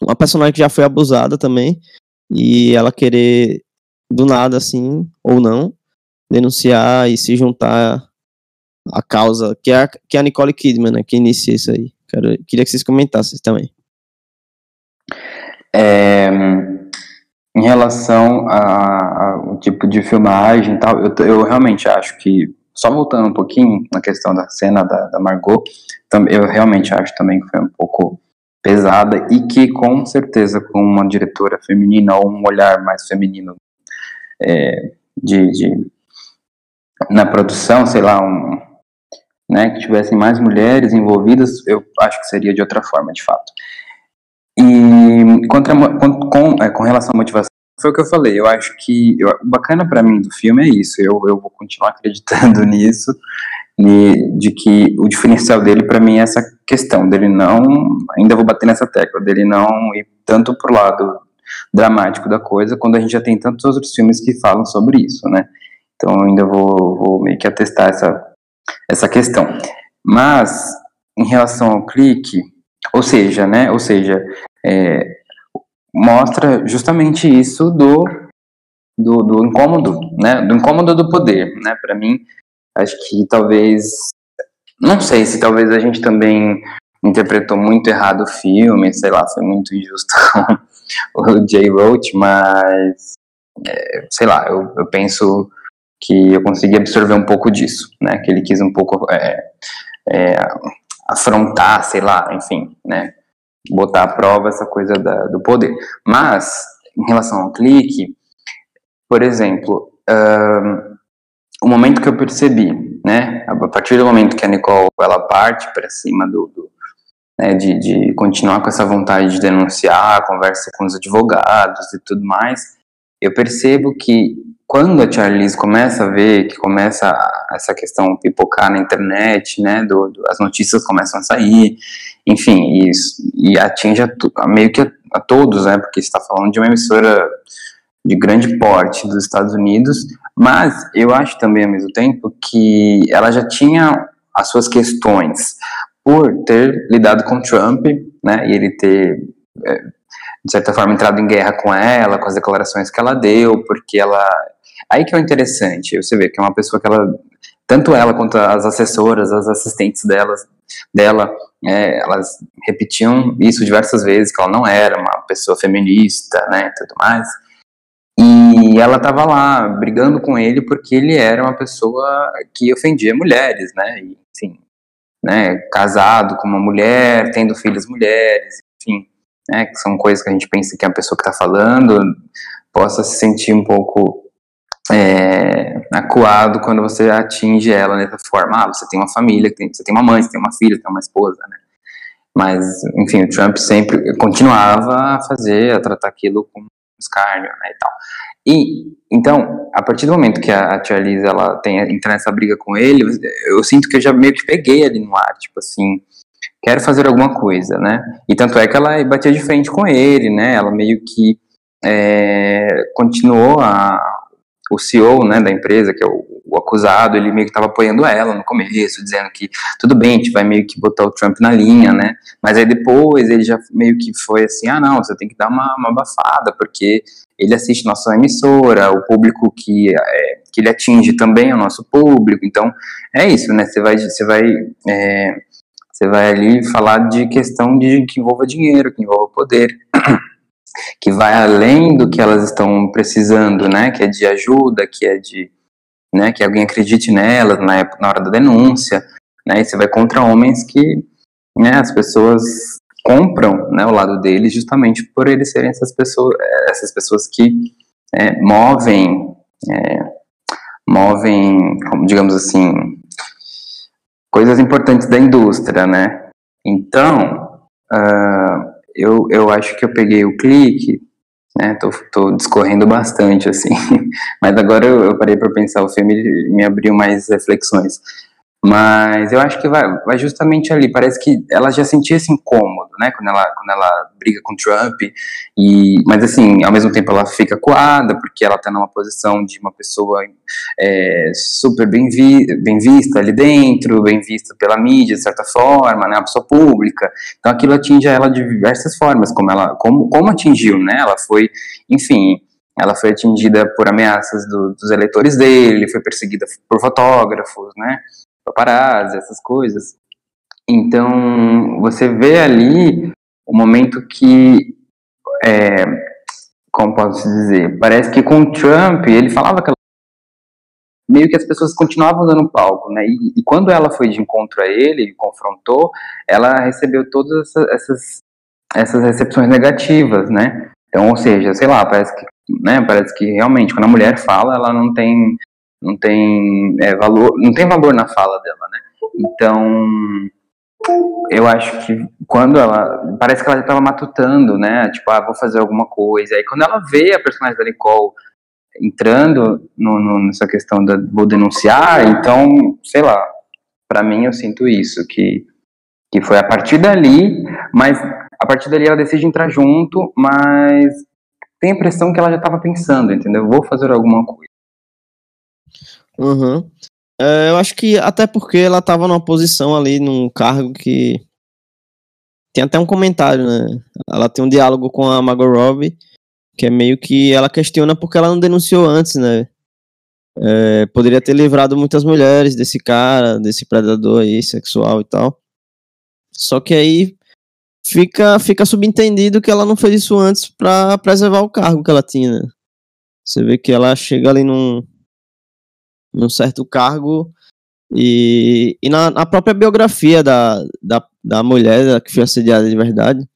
uma personagem que já foi abusada também e ela querer do nada assim ou não denunciar e se juntar à causa que é a, que é a Nicole Kidman, né? Que inicia isso aí. Quero, queria que vocês comentassem também. É, em relação ao tipo de filmagem e tal, eu, eu realmente acho que, só voltando um pouquinho na questão da cena da, da Margot, eu realmente acho também que foi um pouco pesada e que com certeza com uma diretora feminina ou um olhar mais feminino é, de, de, na produção, sei lá, um, né, que tivessem mais mulheres envolvidas, eu acho que seria de outra forma, de fato. E contra, com, com, é, com relação à motivação, foi o que eu falei. Eu acho que eu, o bacana para mim do filme é isso. Eu, eu vou continuar acreditando <laughs> nisso, e, de que o diferencial dele para mim é essa questão dele não. Ainda vou bater nessa tecla dele não ir tanto pro lado dramático da coisa, quando a gente já tem tantos outros filmes que falam sobre isso, né? Então ainda vou, vou meio que atestar essa, essa questão. Mas em relação ao clique, ou seja, né? Ou seja, é, mostra justamente isso do, do, do, incômodo, né? Do incômodo do poder, né? Para mim, acho que talvez, não sei se talvez a gente também interpretou muito errado o filme, sei lá, foi muito injusto <laughs> o Jay Roach, mas é, sei lá, eu, eu penso que eu consegui absorver um pouco disso, né? Que ele quis um pouco é, é, afrontar, sei lá, enfim, né? Botar à prova essa coisa da, do poder. Mas, em relação ao clique, por exemplo, o momento que eu percebi, né? A partir do momento que a Nicole ela parte para cima do, do né, de, de continuar com essa vontade de denunciar, conversa com os advogados e tudo mais, eu percebo que quando a Charlize começa a ver que começa essa questão pipocar na internet, né, do, do as notícias começam a sair, enfim, e, e atinge a, a meio que a, a, todos, né, porque está falando de uma emissora de grande porte dos Estados Unidos, mas eu acho também ao mesmo tempo que ela já tinha as suas questões por ter lidado com Trump, né, e ele ter é, de certa forma entrado em guerra com ela, com as declarações que ela deu, porque ela Aí que é o interessante, você vê que é uma pessoa que ela tanto ela quanto as assessoras, as assistentes delas, dela, é, elas repetiam isso diversas vezes, que ela não era uma pessoa feminista, né, tudo mais. E ela estava lá brigando com ele porque ele era uma pessoa que ofendia mulheres, né, e, enfim, né, casado com uma mulher, tendo filhos mulheres, enfim, né, que são coisas que a gente pensa que a pessoa que está falando possa se sentir um pouco é, acuado quando você atinge ela dessa forma. Ah, você tem uma família, você tem uma mãe, você tem uma filha, você tem uma esposa, né? Mas, enfim, o Trump sempre continuava a fazer, a tratar aquilo com escárnio, né, e tal. E, então, a partir do momento que a, a Charlize, ela tem, entra nessa briga com ele, eu sinto que eu já meio que peguei ali no ar, tipo assim, quero fazer alguma coisa, né? E tanto é que ela batia de frente com ele, né? Ela meio que é, continuou a, o CEO né, da empresa, que é o, o acusado, ele meio que estava apoiando ela no começo, dizendo que tudo bem, a gente vai meio que botar o Trump na linha, né? Mas aí depois ele já meio que foi assim, ah não, você tem que dar uma, uma abafada, porque ele assiste nossa emissora, o público que, é, que ele atinge também é o nosso público, então é isso, né? Você vai, você vai, é, você vai ali falar de questão de que envolva dinheiro, que envolva poder. Que vai além do que elas estão precisando, né? Que é de ajuda, que é de, né? Que alguém acredite nelas na, época, na hora da denúncia, né? E você vai contra homens que, né? As pessoas compram, né? O lado deles justamente por eles serem essas pessoas, essas pessoas que é, movem, é, movem, digamos assim, coisas importantes da indústria, né? Então, uh, eu, eu acho que eu peguei o clique, né, tô, tô discorrendo bastante, assim, <laughs> mas agora eu, eu parei para pensar, o filme me abriu mais reflexões. Mas eu acho que vai, vai justamente ali. Parece que ela já sentia esse incômodo, né? Quando ela, quando ela briga com Trump. E, mas, assim, ao mesmo tempo ela fica coada, porque ela está numa posição de uma pessoa é, super bem, vi, bem vista ali dentro, bem vista pela mídia, de certa forma, né? Uma pessoa pública. Então aquilo atinge ela de diversas formas, como ela como, como atingiu, né? Ela foi, enfim, ela foi atingida por ameaças do, dos eleitores dele, foi perseguida por fotógrafos, né? Paparazzi, essas coisas. Então, você vê ali o momento que, é, como posso dizer, parece que com o Trump, ele falava aquela meio que as pessoas continuavam dando palco, né? E, e, quando ela foi de encontro a ele, confrontou, ela recebeu todas essas, essas, essas recepções negativas, né? Então, ou seja, sei lá, parece que, né? Parece que realmente quando a mulher fala, ela não tem não tem é, valor, não tem valor na fala dela, né? Então, eu acho que quando ela, parece que ela já estava matutando, né? Tipo, ah, vou fazer alguma coisa. Aí quando ela vê a personagem da Nicole entrando no, no, nessa questão da vou denunciar, então, sei lá, para mim eu sinto isso, que, que foi a partir dali, mas a partir dali ela decide entrar junto, mas tem a impressão que ela já estava pensando, entendeu? Vou fazer alguma coisa. Uhum. É, eu acho que até porque ela tava numa posição ali, num cargo que. Tem até um comentário, né? Ela tem um diálogo com a Margot Robbie, que é meio que ela questiona porque ela não denunciou antes, né? É, poderia ter livrado muitas mulheres desse cara, desse predador aí, sexual e tal. Só que aí fica, fica subentendido que ela não fez isso antes para preservar o cargo que ela tinha. Né? Você vê que ela chega ali num, num certo cargo e, e na, na, própria biografia da, da, da mulher que foi assediada de verdade,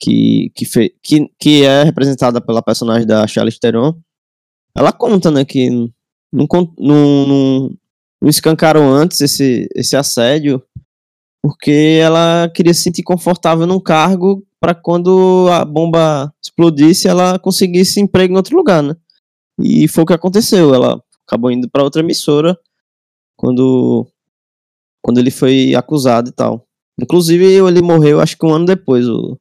que, que, fe, que, que é representada pela personagem da Charlize Theron, ela conta, né, que não, não, não, não escancaram antes esse, esse assédio porque ela queria se sentir confortável num cargo para quando a bomba explodisse ela conseguisse emprego em outro lugar, né? E foi o que aconteceu. Ela acabou indo para outra emissora quando quando ele foi acusado e tal. Inclusive ele morreu acho que um ano depois o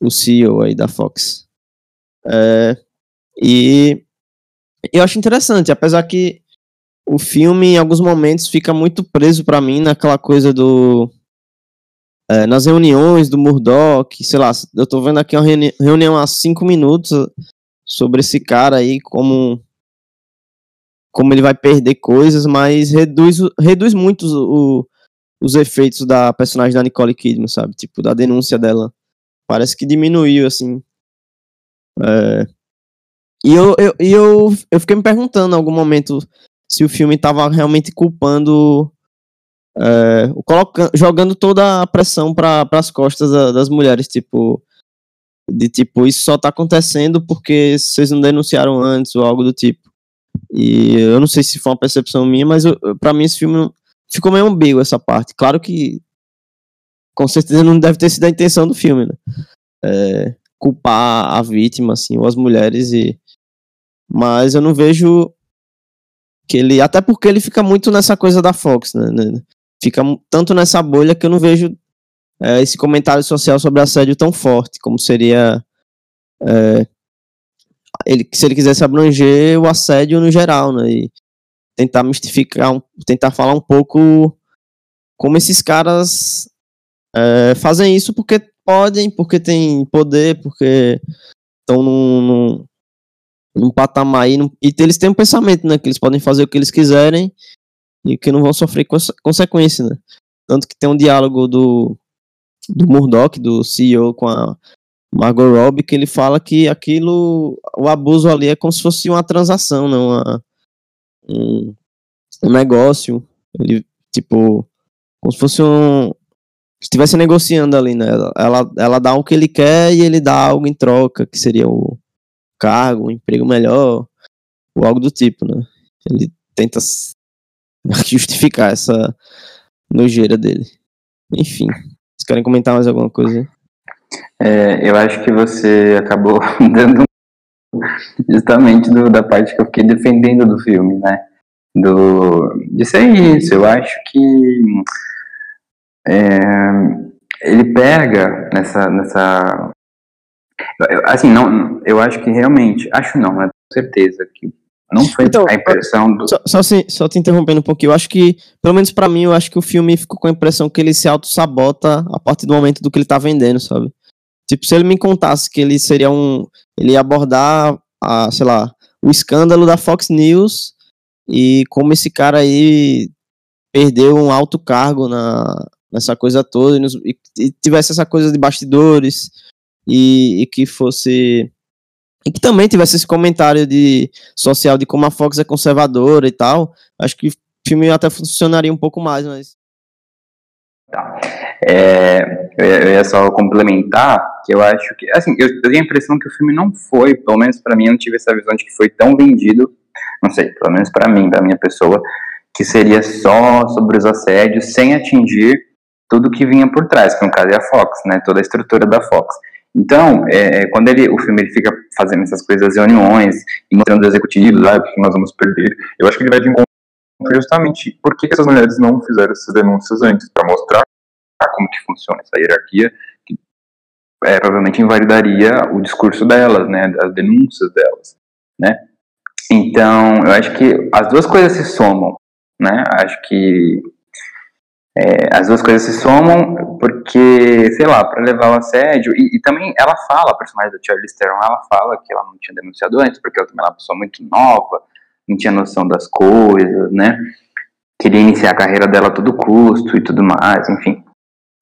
o CEO aí da Fox. É, e eu acho interessante, apesar que o filme em alguns momentos fica muito preso para mim naquela coisa do é, nas reuniões do Murdoch, sei lá, eu tô vendo aqui uma reuni reunião há cinco minutos sobre esse cara aí como como ele vai perder coisas, mas reduz, reduz muito o, os efeitos da personagem da Nicole Kidman, sabe? Tipo, da denúncia dela. Parece que diminuiu, assim. É... E eu, eu, eu, eu fiquei me perguntando em algum momento se o filme estava realmente culpando. É, colocando, jogando toda a pressão para as costas da, das mulheres, tipo. De tipo, isso só tá acontecendo porque vocês não denunciaram antes ou algo do tipo. E eu não sei se foi uma percepção minha, mas para mim esse filme ficou meio ambíguo essa parte. Claro que com certeza não deve ter sido a intenção do filme, né? É, culpar a vítima, assim, ou as mulheres e mas eu não vejo que ele, até porque ele fica muito nessa coisa da Fox, né? né fica tanto nessa bolha que eu não vejo é, esse comentário social sobre assédio tão forte como seria é, ele, se ele quisesse abranger o assédio no geral, né? E tentar mistificar, tentar falar um pouco como esses caras é, fazem isso porque podem, porque têm poder, porque estão num, num, num, patamar aí, num, e eles têm um pensamento, né? Que eles podem fazer o que eles quiserem e que não vão sofrer consequência, né? Tanto que tem um diálogo do, do Murdoch, do CEO, com a Margot Robbie, que ele fala que aquilo, o abuso ali é como se fosse uma transação, não né? um, um negócio. Ele, tipo, como se fosse um. Estivesse negociando ali, né? Ela, ela dá o que ele quer e ele dá algo em troca, que seria o cargo, um emprego melhor, ou algo do tipo, né? Ele tenta <laughs> justificar essa nojeira dele. Enfim, vocês querem comentar mais alguma coisa? É, eu acho que você acabou <laughs> dando justamente do, da parte que eu fiquei defendendo do filme, né? Do, de ser isso. Eu acho que é, ele pega nessa, nessa assim, não, eu acho que realmente, acho não, né, com certeza que não foi então, a impressão do. Só, só, se, só te interrompendo um pouquinho, eu acho que, pelo menos para mim, eu acho que o filme ficou com a impressão que ele se auto-sabota a partir do momento do que ele tá vendendo, sabe? Tipo, se ele me contasse que ele seria um. Ele ia abordar, a, sei lá, o escândalo da Fox News e como esse cara aí perdeu um alto cargo na, nessa coisa toda e, nos, e, e tivesse essa coisa de bastidores e, e, que fosse. E que também tivesse esse comentário de social de como a Fox é conservadora e tal. Acho que o filme até funcionaria um pouco mais, mas. Tá. É, só complementar que eu acho que, assim, eu, eu tenho a impressão que o filme não foi, pelo menos para mim, eu não tive essa visão de que foi tão vendido, não sei, pelo menos para mim, para minha pessoa, que seria só sobre os assédios, sem atingir tudo que vinha por trás, que no caso é a Fox, né, toda a estrutura da Fox. Então, é, é quando ele, o filme ele fica fazendo essas coisas, reuniões, e mostrando os executivos, ah, o que nós vamos perder, eu acho que ele vai de encontro justamente por que essas mulheres não fizeram essas denúncias antes, para mostrar como que funciona essa hierarquia, que é, provavelmente invalidaria o discurso delas, né, as denúncias delas, né. Então, eu acho que as duas coisas se somam, né, acho que é, as duas coisas se somam porque, sei lá, para levar o assédio, e, e, também ela fala, a personagem da Charlize Theron, ela fala que ela não tinha denunciado antes, porque ela também era uma pessoa muito nova, não tinha noção das coisas, né, queria iniciar a carreira dela a todo custo e tudo mais, enfim.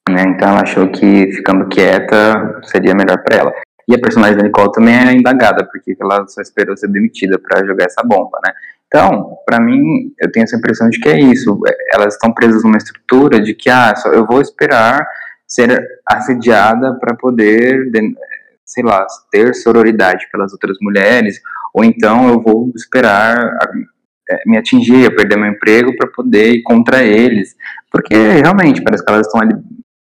Né? Então ela achou que ficando quieta seria melhor para ela. E a personagem da Nicole também é indagada, porque ela só esperou ser demitida para jogar essa bomba, né? Então, para mim, eu tenho essa impressão de que é isso. Elas estão presas numa estrutura de que, ah, só eu vou esperar ser assediada para poder, sei lá, ter sororidade pelas outras mulheres, ou então eu vou esperar é, me atingir, eu perder meu emprego para poder ir contra eles, porque realmente parece que elas estão ali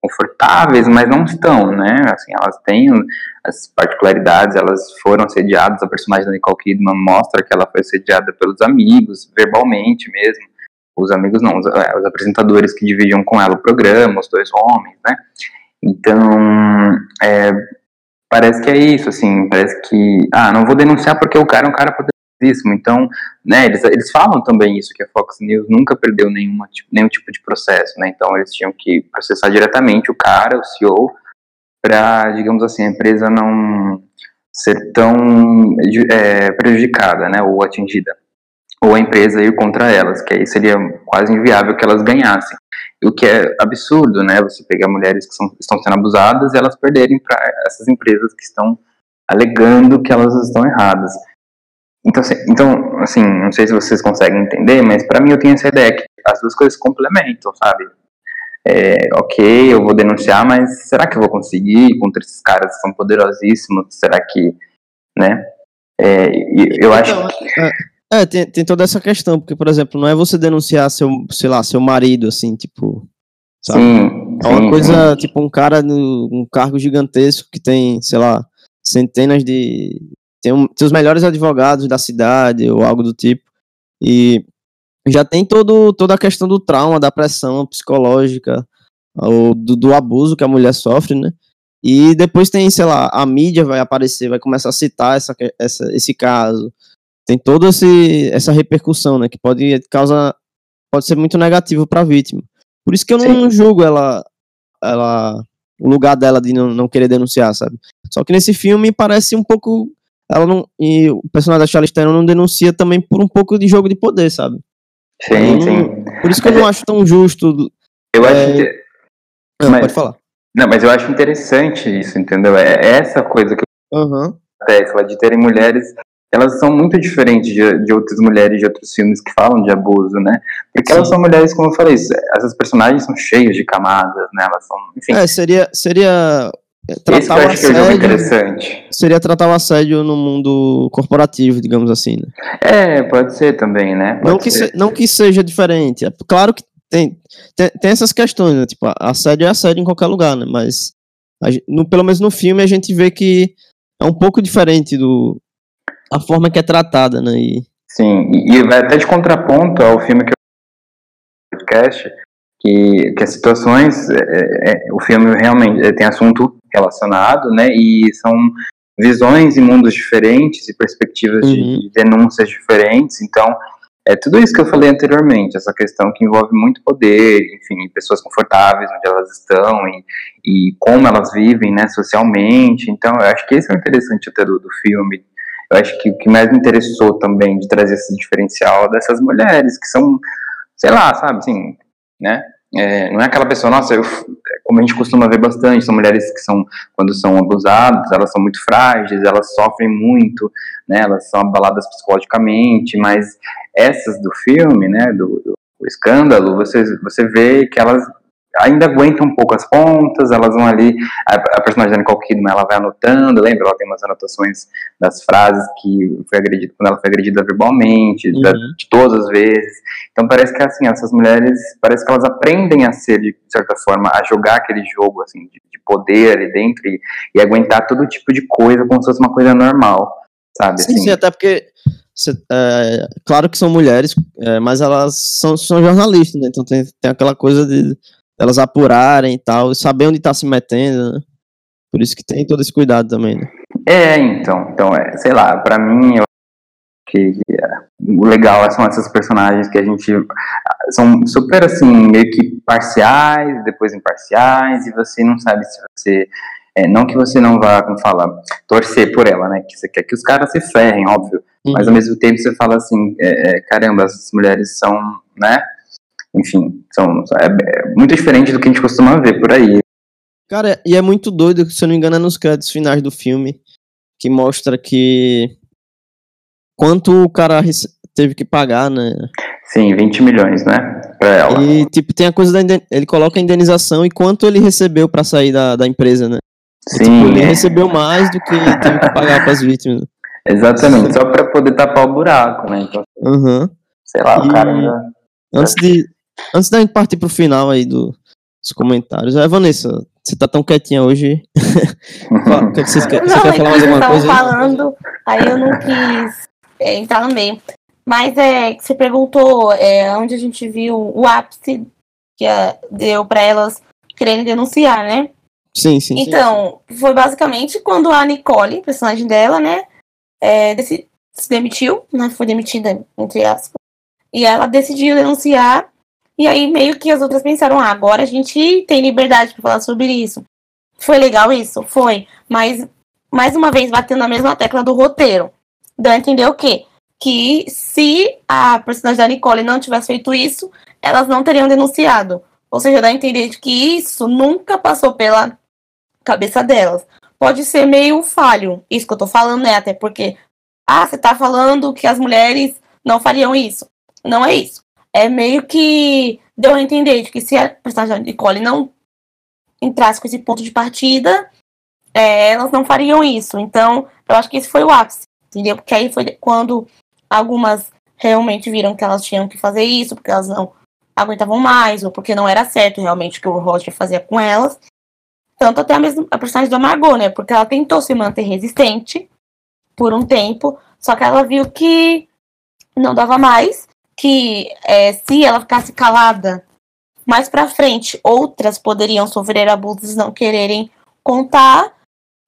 confortáveis, mas não estão, né? Assim, elas têm as particularidades, elas foram assediadas, a personagem da Nicole Kidman mostra que ela foi assediada pelos amigos, verbalmente mesmo. Os amigos não, os, é, os apresentadores que dividiam com ela o programa, os dois homens, né? Então, é, parece que é isso, assim, parece que, ah, não vou denunciar porque o cara é um cara poderosíssimo, então, né, eles, eles falam também isso, que a Fox News nunca perdeu nenhuma, tipo, nenhum tipo de processo, né, então eles tinham que processar diretamente o cara, o CEO, para, digamos assim, a empresa não ser tão é, prejudicada, né, ou atingida. ou a empresa ir contra elas, que aí seria quase inviável que elas ganhassem. O que é absurdo, né? Você pegar mulheres que são, estão sendo abusadas e elas perderem para essas empresas que estão alegando que elas estão erradas. Então, assim, então, assim não sei se vocês conseguem entender, mas para mim eu tenho essa ideia que as duas coisas complementam, sabe? É, ok, eu vou denunciar, mas será que eu vou conseguir contra esses caras que são poderosíssimos? Será que, né? É, eu acho então, que... É, tem, tem toda essa questão, porque, por exemplo, não é você denunciar seu, sei lá, seu marido, assim, tipo, sabe? Sim, é uma sim, coisa, sim. tipo, um cara no um cargo gigantesco que tem, sei lá, centenas de. Tem, um, tem os melhores advogados da cidade, ou algo do tipo. E já tem todo, toda a questão do trauma, da pressão psicológica, ou do, do abuso que a mulher sofre, né? E depois tem, sei lá, a mídia vai aparecer, vai começar a citar essa, essa, esse caso tem toda essa repercussão, né, que pode causar, pode ser muito negativo para a vítima. Por isso que eu não, julgo ela, ela, o lugar dela de não, não, querer denunciar, sabe? Só que nesse filme parece um pouco, ela não, e o personagem da Charlize Theron não denuncia também por um pouco de jogo de poder, sabe? Sim, sim. Por isso que eu não acho tão justo. Eu é... acho que... Não, mas, pode falar. Não, mas eu acho interessante isso, entendeu? É, é essa coisa que uhum. tecla de terem mulheres elas são muito diferentes de, de outras mulheres de outros filmes que falam de abuso, né? Porque Sim. elas são mulheres, como eu falei, essas personagens são cheias de camadas, né? Elas são, enfim. É, seria, seria tratar é interessante. Seria tratar o assédio no mundo corporativo, digamos assim, né? É, pode ser também, né? não que, se, não que seja diferente. É, claro que tem, tem, tem essas questões, né? Tipo, assédio é assédio em qualquer lugar, né? Mas, a, no, pelo menos no filme, a gente vê que é um pouco diferente do, a forma que é tratada, né? E... Sim, e, vai até de contraponto ao filme que eu podcast, que, que as situações, é, é, é o filme realmente tem assunto relacionado, né? E são visões e mundos diferentes e perspectivas uhum. de, de denúncias diferentes, então é tudo isso que eu falei anteriormente, essa questão que envolve muito poder, enfim, pessoas confortáveis onde elas estão e, e como elas vivem, né, socialmente. Então, eu acho que esse é o interessante até do, do filme, eu acho que o que mais me interessou também de trazer esse diferencial dessas mulheres, que são, sei lá, sabe, assim, né? É, não é aquela pessoa, nossa, eu, como a gente costuma ver bastante, são mulheres que são, quando são abusadas, elas são muito frágeis, elas sofrem muito, né, elas são abaladas psicologicamente, mas essas do filme, né, do, do escândalo, você, você vê que elas ainda aguenta um pouco as pontas, elas vão ali, a, a personagem da Nicole Kidman, ela vai anotando, lembra? Ela tem umas anotações das frases que foi agredida, quando ela foi agredida verbalmente, uhum. da, de todas as vezes. Então parece que, assim, essas mulheres, parece que elas aprendem a ser, de certa forma, a jogar aquele jogo, assim, de, de poder ali dentro e, e, aguentar todo tipo de coisa como se fosse uma coisa normal, sabe? Sim, assim. sim, até porque é, claro que são mulheres, é, mas elas são, são jornalistas, né? Então tem, tem aquela coisa de elas apurarem e tal, e saber onde tá se metendo, né? Por isso que tem todo esse cuidado também, né? É, então, então é, sei lá, para mim eu que, que é, o legal são essas personagens que a gente são super assim, meio que parciais, depois imparciais, e você não sabe se você é, não que você não vá, como fala, torcer por ela, né? Que você quer que os caras se ferrem, óbvio. Uhum. Mas ao mesmo tempo você fala assim, é, é, caramba, essas mulheres são, né? Enfim, são, é, é, muito diferente do que a gente costuma ver por aí. Cara, e é muito doido, se eu não me engano, é nos créditos finais do filme, que mostra que quanto o cara teve que pagar, né? Sim, 20 milhões, né? Pra ela. E, tipo, tem a coisa da. Ele coloca a indenização e quanto ele recebeu para sair da, da empresa, né? Sim. E, tipo, ele recebeu mais do que teve que pagar para as vítimas. <laughs> Exatamente, só para poder tapar o buraco, né? Então, uhum. sei lá, o cara ainda. Antes de, Antes da gente partir pro final aí do, dos comentários, é, Vanessa, você tá tão quietinha hoje. <laughs> o que, é que vocês querem? Você quer falar mais alguma coisa? falando, aí eu não quis é, entrar no meio. Mas é que você perguntou é, onde a gente viu o ápice que a, deu para elas querendo denunciar, né? Sim, sim. Então, sim. foi basicamente quando a Nicole, personagem dela, né, é, se demitiu, né? Foi demitida, entre aspas. E ela decidiu denunciar e aí meio que as outras pensaram, ah, agora a gente tem liberdade para falar sobre isso. Foi legal isso? Foi. Mas, mais uma vez, batendo na mesma tecla do roteiro. Dá a entender o quê? que se a personagem da Nicole não tivesse feito isso, elas não teriam denunciado. Ou seja, dá a entender que isso nunca passou pela cabeça delas. Pode ser meio falho, isso que eu tô falando, né? Até porque, ah, você tá falando que as mulheres não fariam isso. Não é isso. É meio que deu a entender de que se a personagem da Nicole não entrasse com esse ponto de partida, é, elas não fariam isso. Então, eu acho que esse foi o ápice, entendeu? Porque aí foi quando algumas realmente viram que elas tinham que fazer isso, porque elas não aguentavam mais, ou porque não era certo realmente o que o Roger fazia com elas. Tanto até a mesma a personagem da Margot, né? Porque ela tentou se manter resistente por um tempo, só que ela viu que não dava mais, que é, se ela ficasse calada mais pra frente, outras poderiam sofrer abusos e não quererem contar.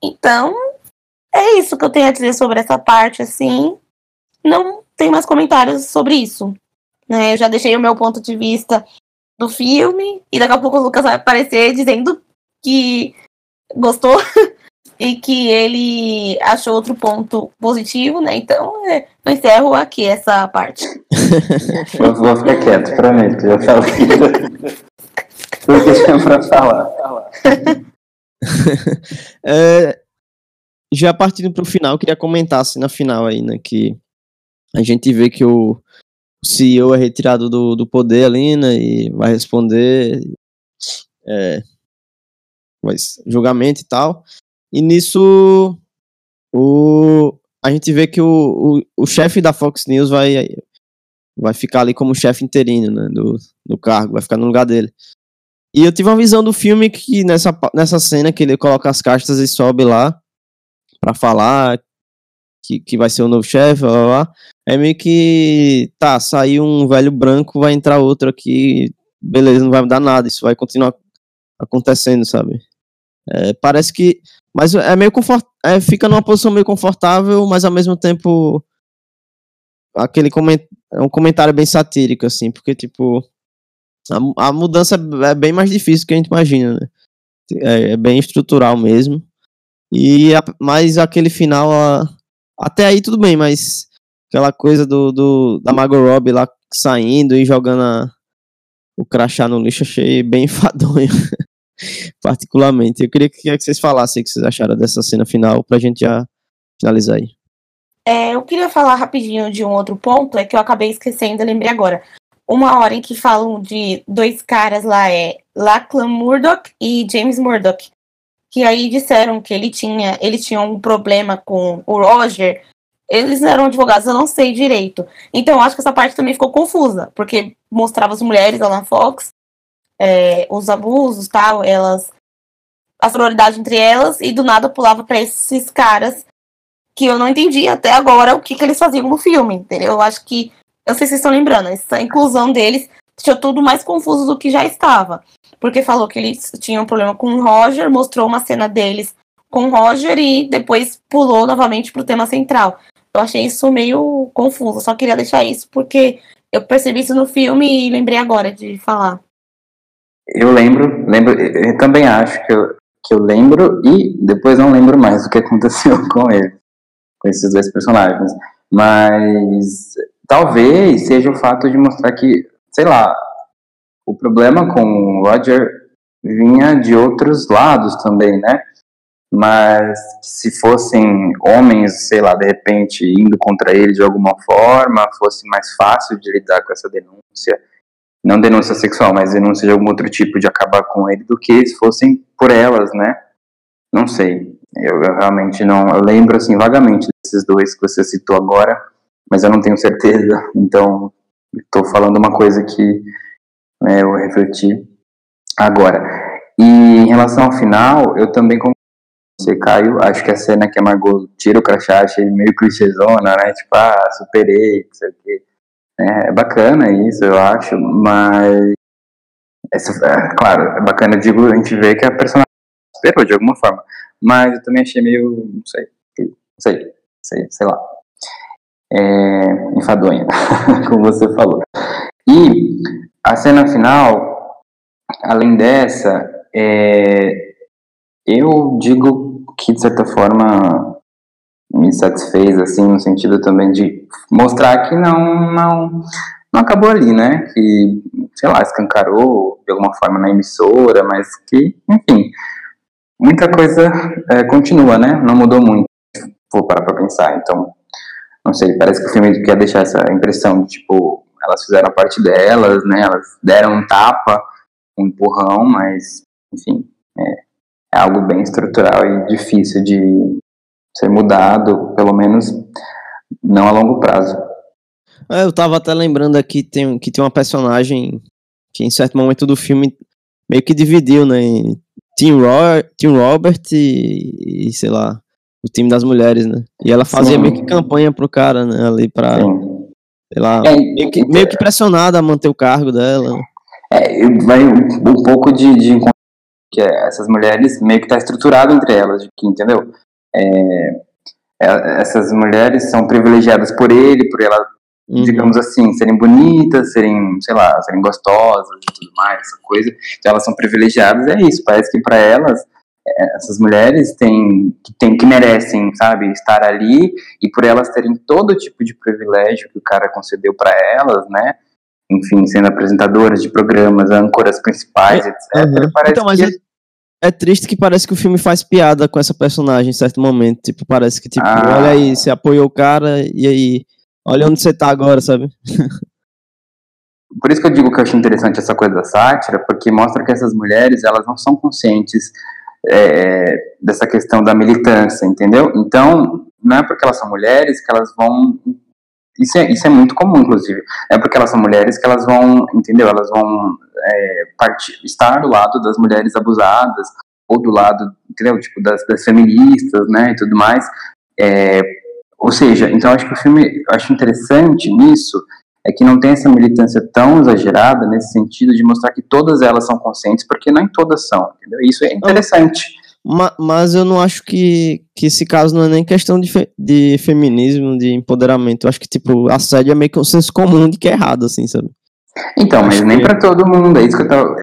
Então, é isso que eu tenho a dizer sobre essa parte, assim. Não tem mais comentários sobre isso. Né? Eu já deixei o meu ponto de vista do filme, e daqui a pouco o Lucas vai aparecer dizendo que gostou <laughs> e que ele achou outro ponto positivo, né? Então, é, eu encerro aqui essa parte. <laughs> eu vou ficar quieto, prometo. Eu falo Porque <laughs> tinha pra falar. <laughs> é, já partindo pro final, queria comentar assim na final aí, né? Que a gente vê que o CEO é retirado do, do poder ali, né? E vai responder é, mas, julgamento e tal. E nisso o, a gente vê que o, o, o chefe da Fox News vai, vai ficar ali como chefe interino né, do, do cargo, vai ficar no lugar dele. E eu tive uma visão do filme que nessa, nessa cena que ele coloca as castas e sobe lá para falar que, que vai ser o novo chefe, lá, é meio que tá, saiu um velho branco, vai entrar outro aqui, beleza, não vai mudar nada, isso vai continuar acontecendo, sabe? É, parece que. Mas é meio confort, é, fica numa posição meio confortável, mas ao mesmo tempo. Aquele coment, é um comentário bem satírico, assim, porque, tipo. A, a mudança é bem mais difícil do que a gente imagina, né? É, é bem estrutural mesmo. E a, mas aquele final. A, até aí tudo bem, mas. Aquela coisa do, do da Margot Robbie lá saindo e jogando a, o crachá no lixo, achei bem <laughs> enfadonho particularmente. Eu queria que, vocês falassem o que vocês acharam dessa cena final, pra gente já finalizar aí. É, eu queria falar rapidinho de um outro ponto, é que eu acabei esquecendo, lembrei agora. Uma hora em que falam de dois caras lá, é Lachlan Murdoch e James Murdoch, que aí disseram que ele tinha, eles tinham um problema com o Roger. Eles eram advogados, eu não sei direito. Então, acho que essa parte também ficou confusa, porque mostrava as mulheres lá na Fox é, os abusos tal, elas a sororidade entre elas e do nada pulava para esses caras que eu não entendi até agora o que, que eles faziam no filme, entendeu? Eu acho que eu sei se vocês estão lembrando, essa inclusão deles deixou tudo mais confuso do que já estava. Porque falou que eles tinham um problema com o Roger, mostrou uma cena deles com o Roger e depois pulou novamente pro tema central. Eu achei isso meio confuso, só queria deixar isso porque eu percebi isso no filme e lembrei agora de falar. Eu lembro, lembro, eu também acho que eu, que eu lembro e depois não lembro mais o que aconteceu <laughs> com ele, com esses dois personagens. Mas talvez seja o fato de mostrar que, sei lá, o problema com o Roger vinha de outros lados também, né? Mas se fossem homens, sei lá, de repente indo contra ele de alguma forma, fosse mais fácil de lidar com essa denúncia não denúncia sexual, mas denúncia de algum outro tipo de acabar com ele, do que se fossem por elas, né? Não sei. Eu, eu realmente não. Eu lembro, assim, vagamente desses dois que você citou agora, mas eu não tenho certeza. <laughs> Então, estou falando uma coisa que né, eu refleti agora. E em relação ao final, eu também como você, Caio, acho que a cena que a Margot tira o crachá, achei meio clichêzona, né? Tipo, ah, superei, não sei o quê. É, é bacana isso, eu acho, mas. É, claro, é bacana, digo, a gente vê que a personagem esperou de alguma forma. Mas eu também achei meio. Não sei. Não sei. Sei, sei lá. É, enfadonha, <laughs> como você falou. E a cena final, além dessa, é, eu digo que de certa forma me satisfez, assim, no sentido também de mostrar que não, não, não acabou ali, né? Que, sei lá, escancarou de alguma forma na emissora, mas que, enfim, muita coisa é, continua, né? Não mudou muito, vou parar pra pensar. Então, não sei, parece que o filme quer deixar essa impressão de, tipo, elas fizeram a parte delas, né? Elas deram um tapa, um empurrão, mas, enfim, é, é algo bem estrutural e difícil de ser mudado, pelo menos não a longo prazo. É, eu tava até lembrando aqui tem, que tem uma personagem que em certo momento do filme meio que dividiu, né? Tim, Ro Tim Robert e, e, sei lá, o time das mulheres, né? E ela fazia Sim. meio que campanha pro cara, né? Ali pra. Sim. Sei lá, é, meio, que, meio que pressionada a manter o cargo dela. É, vai um, um pouco de, de que é, essas mulheres meio que tá estruturado entre elas, que, entendeu? É, é, essas mulheres são privilegiadas por ele, por ela, uhum. digamos assim, serem bonitas, serem, sei lá, serem gostosas e tudo mais, essa coisa. Então elas são privilegiadas, é isso. Parece que para elas é, essas mulheres têm que, têm, que merecem, sabe, estar ali e por elas terem todo tipo de privilégio que o cara concedeu para elas, né? Enfim, sendo apresentadoras de programas, âncoras principais, é, etc. Uhum. Parece então, mas que... é, é, triste que parece que o filme faz piada com essa personagem em certo momento. Tipo, parece que, tipo, ah. olha aí, você apoiou o cara e aí, olha onde você tá agora, sabe? <laughs> Por isso que eu digo que eu acho interessante essa coisa da sátira, porque mostra que essas mulheres, elas não são conscientes é, dessa questão da militância, entendeu? Então, não é porque elas são mulheres que elas vão. Isso é, isso é muito comum, inclusive. É porque elas são mulheres que elas vão, entendeu? Elas vão é, estar do lado das mulheres abusadas, ou do lado, entendeu? Tipo, das, das feministas, né? E tudo mais. É, ou seja, então acho que o filme, acho interessante nisso, é que não tem essa militância tão exagerada nesse sentido de mostrar que todas elas são conscientes, porque nem todas são, entendeu? Isso é interessante. Mas eu não acho que, que esse caso não é nem questão de, fe, de feminismo, de empoderamento. Eu acho que, tipo, assédio é meio que um senso comum de que é errado, assim, sabe? Então, mas nem que... para todo mundo, é isso que eu tava...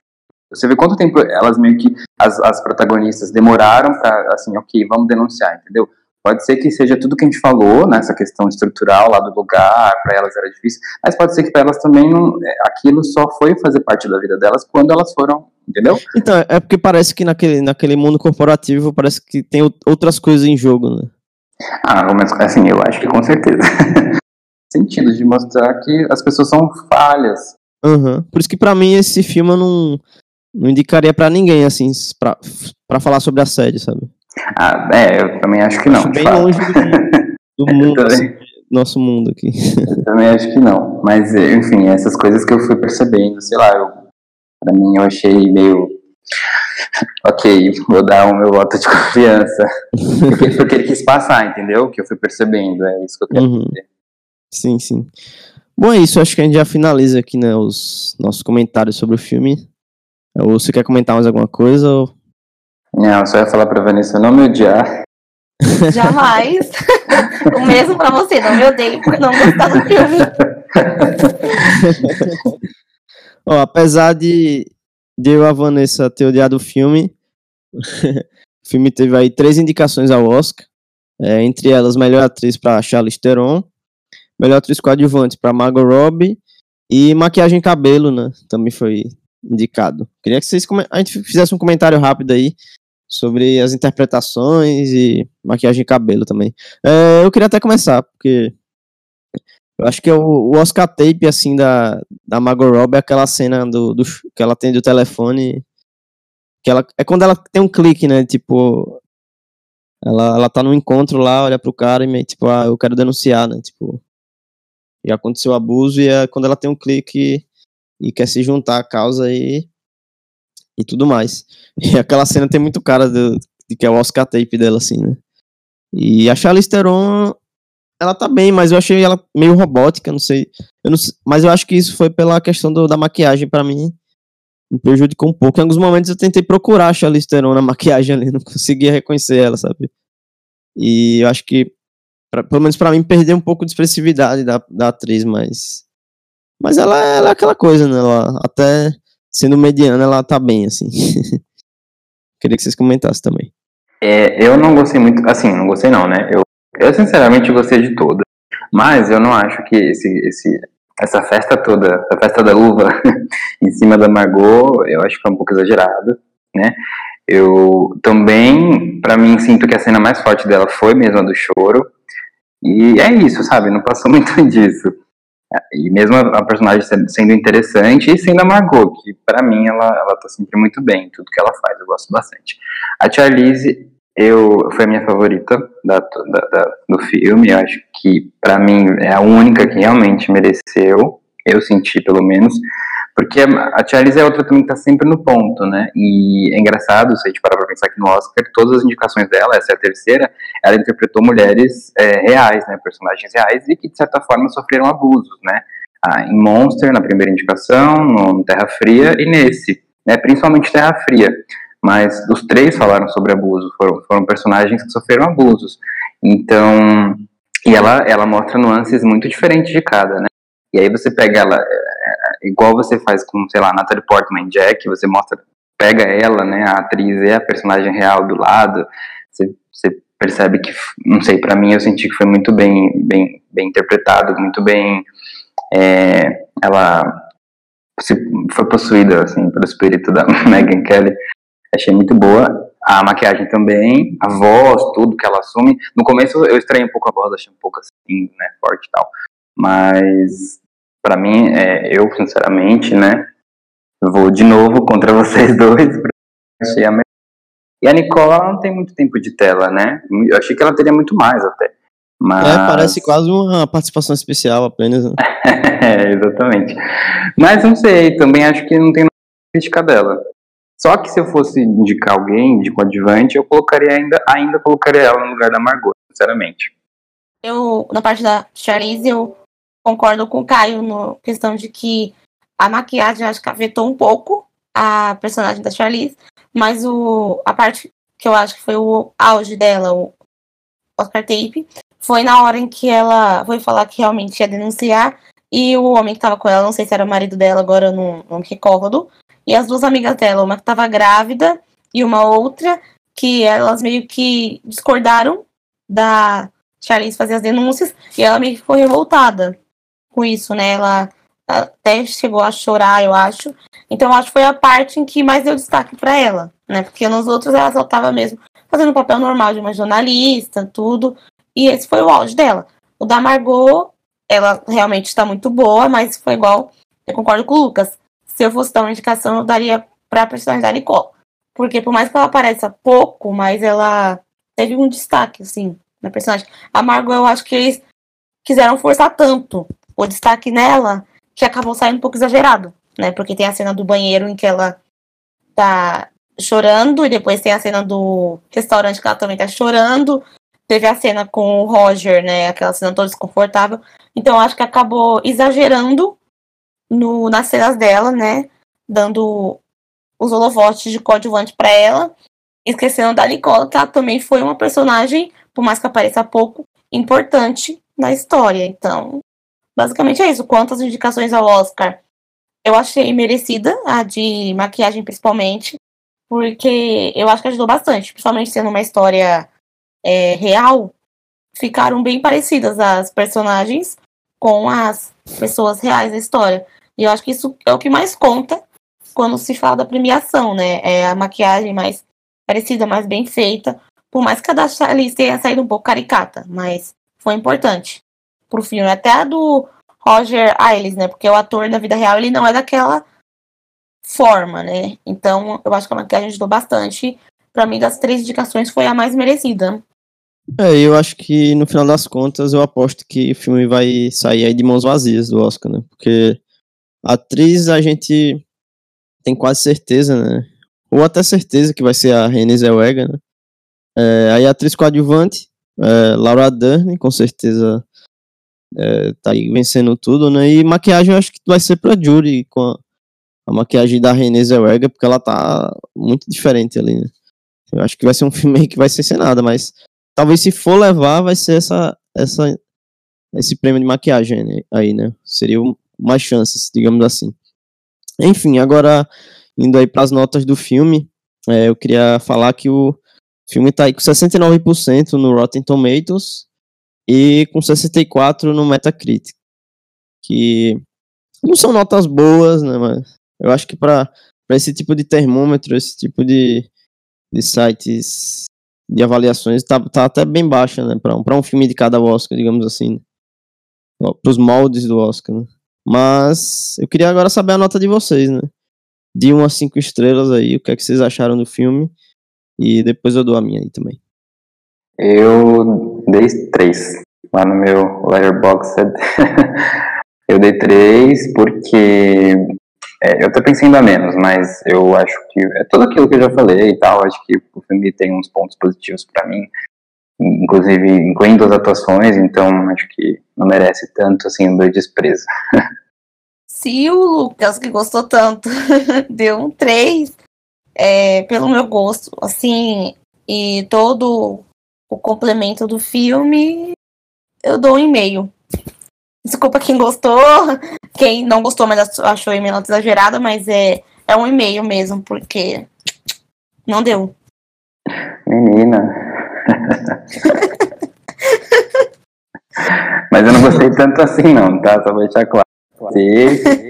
Você vê quanto tempo elas meio que, as, as protagonistas, demoraram pra, assim, ok, vamos denunciar, entendeu? Pode ser que seja tudo que a gente falou, nessa né, questão estrutural lá do lugar, para elas era difícil, mas pode ser que para elas também não, é, aquilo só foi fazer parte da vida delas quando elas foram, entendeu? Então, é porque parece que naquele, naquele mundo corporativo parece que tem outras coisas em jogo, né? Ah, mas assim, eu acho que com certeza. <laughs> Sentido de mostrar que as pessoas são falhas. Uhum. Por isso que para mim esse filme eu não, não indicaria para ninguém, assim, para falar sobre assédio, sabe? Ah, é, eu também acho que não. Acho bem longe do, <laughs> do mundo, assim, nosso mundo aqui. Eu também acho que não. Mas, enfim, essas coisas que eu fui percebendo, sei lá, eu, pra mim eu achei meio. <laughs> Ok, vou dar o meu voto de <laughs> confiança. porque, porque ele quis passar, entendeu? Que eu fui percebendo, é isso que eu quero uhum. dizer. Sim, sim. Bom, é isso, acho que a gente já finaliza aqui, né, os nossos comentários sobre o filme. Ou você quer comentar mais alguma coisa? Ou não, só ia falar pra Vanessa não me odiar. <laughs> Jamais. o mesmo pra você, não me odeie por não gostar do filme. <laughs> Ó, apesar de, de eu e a Vanessa ter odiado o filme, <laughs> o filme teve aí três indicações ao Oscar. É, entre elas, melhor atriz para Charlize Theron, melhor atriz coadjuvante para Margot Robbie e maquiagem e cabelo, né? Também foi indicado. Queria que vocês a gente fizesse um comentário rápido aí sobre as interpretações e maquiagem e cabelo também. É, eu queria até começar, porque eu acho que o, o Oscar tape, assim, da, da Margot Robbie é aquela cena do, do, que ela tem do telefone, que ela, é quando ela tem um clique, né, tipo, ela, ela tá no encontro lá, olha pro cara e meio, tipo, ah, eu quero denunciar, né, tipo, e aconteceu abuso e é quando ela tem um clique e quer se juntar à causa e e tudo mais. <laughs> E aquela cena tem muito cara de, de que é o Oscar tape dela, assim, né? E a Charlize Theron, ela tá bem, mas eu achei ela meio robótica, não sei. Eu não, mas eu acho que isso foi pela questão do, da maquiagem, para mim, me prejudicou um pouco. Em alguns momentos eu tentei procurar a Charlize Theron na <laughs> maquiagem ali, não conseguia reconhecer ela, sabe? E eu acho que, pra, pelo menos para mim, perdeu um pouco de expressividade da, da atriz, mas... Mas ela, ela é aquela coisa, né? Ela até sendo mediana, ela tá bem, assim. <laughs> Queria que vocês comentassem também. É, eu não gostei muito, assim, não gostei não, né? Eu Eu sinceramente gostei de todas, mas eu não acho que esse, esse, essa festa toda, a festa da uva <laughs> em cima da Margot, eu acho que foi um pouco exagerado, né? Eu também, para mim, sinto que a cena mais forte dela foi mesmo a do choro. E é isso, sabe? Não passou <laughs> muito disso. E mesmo a personagem sendo interessante e sendo a Margot, que para mim ela, ela tá sempre muito bem, tudo que ela faz, eu gosto bastante. A Charlize, eu, foi a minha favorita da, da, da do filme, eu acho que para mim é a única que realmente mereceu, eu senti pelo menos, porque a Charlize é outra também que tá sempre no ponto, né? E é engraçado, se a gente parar pra pensar que no Oscar, todas as indicações dela, essa é a terceira, ela interpretou mulheres é, reais, né? Personagens reais e que, de certa forma, sofreram abusos, né? Ah, em Monster, na primeira indicação, no Terra Fria e nesse, né? Principalmente Terra Fria. Mas os três falaram sobre abuso, foram, foram personagens que sofreram abusos. Então, e ela, ela mostra nuances muito diferentes de cada, né? E aí você pega ela, igual você faz com, sei lá, Natalie Portman, Jack, você mostra, pega ela, né, a atriz e a personagem real do lado, você, você percebe que, não sei, para mim eu senti que foi muito bem, bem, bem interpretado, muito bem, é, ela se, foi possuída, assim, pelo espírito da <laughs> Megan Kelly, achei muito boa, a maquiagem também, a voz, tudo que ela assume. No começo eu estranhei um pouco a voz, achei um pouco assim, né, forte e tal. Mas para mim, é, eu sinceramente, né, vou de novo contra <laughs> vocês dois. Achei a melhor. E a Nicola não tem muito tempo de tela, né? Eu achei que ela teria muito mais até. Mas... É, parece quase uma participação especial apenas. Né? <laughs> é, exatamente. Mas não sei, também acho que não tem nada crítica dela. Só que se eu fosse indicar alguém de coadjuvante, eu colocaria ainda, ainda colocaria ela no lugar da Margot, sinceramente. Eu, na parte da Charlize, eu concordo com o Caio na questão de que a maquiagem acho que afetou um pouco a personagem da Charlize, mas o, a parte que eu acho que foi o auge dela, o Oscar Tape, foi na hora em que ela foi falar que realmente ia denunciar e o homem que estava com ela, não sei se era o marido dela, agora eu não, não me recordo, e as duas amigas dela, uma que estava grávida e uma outra, que elas meio que discordaram da Charlize fazer as denúncias e ela meio que ficou revoltada com isso, né? Ela até chegou a chorar, eu acho. Então, acho que foi a parte em que mais deu destaque para ela, né? Porque nos outros ela só tava mesmo fazendo o papel normal de uma jornalista, tudo. E esse foi o auge dela. O da Margot, ela realmente está muito boa, mas foi igual. Eu concordo com o Lucas. Se eu fosse dar uma indicação, eu daria pra personagem da Nicole. Porque por mais que ela apareça pouco, mas ela teve um destaque, assim, na personagem. A Margot, eu acho que eles quiseram forçar tanto o destaque nela que acabou saindo um pouco exagerado, né? Porque tem a cena do banheiro em que ela tá chorando, e depois tem a cena do restaurante que ela também tá chorando. Teve a cena com o Roger, né? Aquela cena toda desconfortável. Então acho que acabou exagerando no, nas cenas dela, né? Dando os holofotes de coadjuvante para ela. Esquecendo da Nicole, que ela também foi uma personagem, por mais que apareça pouco, importante na história. Então, Basicamente é isso. Quantas indicações ao Oscar eu achei merecida, a de maquiagem principalmente, porque eu acho que ajudou bastante, principalmente sendo uma história é, real, ficaram bem parecidas as personagens com as pessoas reais da história. E eu acho que isso é o que mais conta quando se fala da premiação, né? É a maquiagem mais parecida, mais bem feita. Por mais que a da Charlize tenha saído um pouco caricata, mas foi importante pro filme, até a do Roger Ailes, né? Porque o ator da vida real, ele não é daquela forma, né? Então, eu acho que a maquiagem ajudou bastante. Para mim, das três indicações, foi a mais merecida. É, eu acho que no final das contas, eu aposto que o filme vai sair aí de mãos vazias do Oscar, né? Porque a atriz a gente tem quase certeza, né? Ou até certeza que vai ser a Renée Zellweger, né? É, aí a atriz coadjuvante, é, Laura Dern, com certeza é, tá aí vencendo tudo, né? E maquiagem eu acho que vai ser pra Jury com a, a maquiagem da Renée Zellweger, porque ela tá muito diferente ali, né? Eu acho que vai ser um <laughs> filme que vai ser sem nada, mas talvez se for levar, vai ser essa, essa esse prêmio de maquiagem né? aí, né? Seria mais chances, digamos assim. Enfim, agora indo aí para as notas do filme, é, eu queria falar que o filme tá aí com 69% no Rotten Tomatoes e com 64 no Metacritic. Que não são notas boas, né, mas eu acho que para esse tipo de termômetro, esse tipo de, de sites de avaliações, tá, tá até bem baixa, né, para um, pra um filme de cada Oscar, digamos assim. Né? Para os moldes do Oscar, né. Mas eu queria agora saber a nota de vocês, né? De 1 a 5 estrelas aí, o que é que vocês acharam do filme? E depois eu dou a minha aí também. Eu dei 3 lá no meu Letterboxd. <laughs> eu dei 3 porque é, eu até pensei ainda menos, mas eu acho que é tudo aquilo que eu já falei e tal. Acho que o filme tem uns pontos positivos para mim, inclusive incluindo as atuações, então acho que não merece tanto assim o meu desprezo. <laughs> Se o Lucas, que gostou tanto, <laughs> deu um 3, é, pelo meu gosto, assim, e todo o complemento do filme, eu dou um e-mail. Desculpa quem gostou, quem não gostou, mas achou a e-mail exagerada, mas é, é um e-mail mesmo, porque não deu. Menina. Mas eu não gostei tanto assim, não, tá? Só pra deixar claro.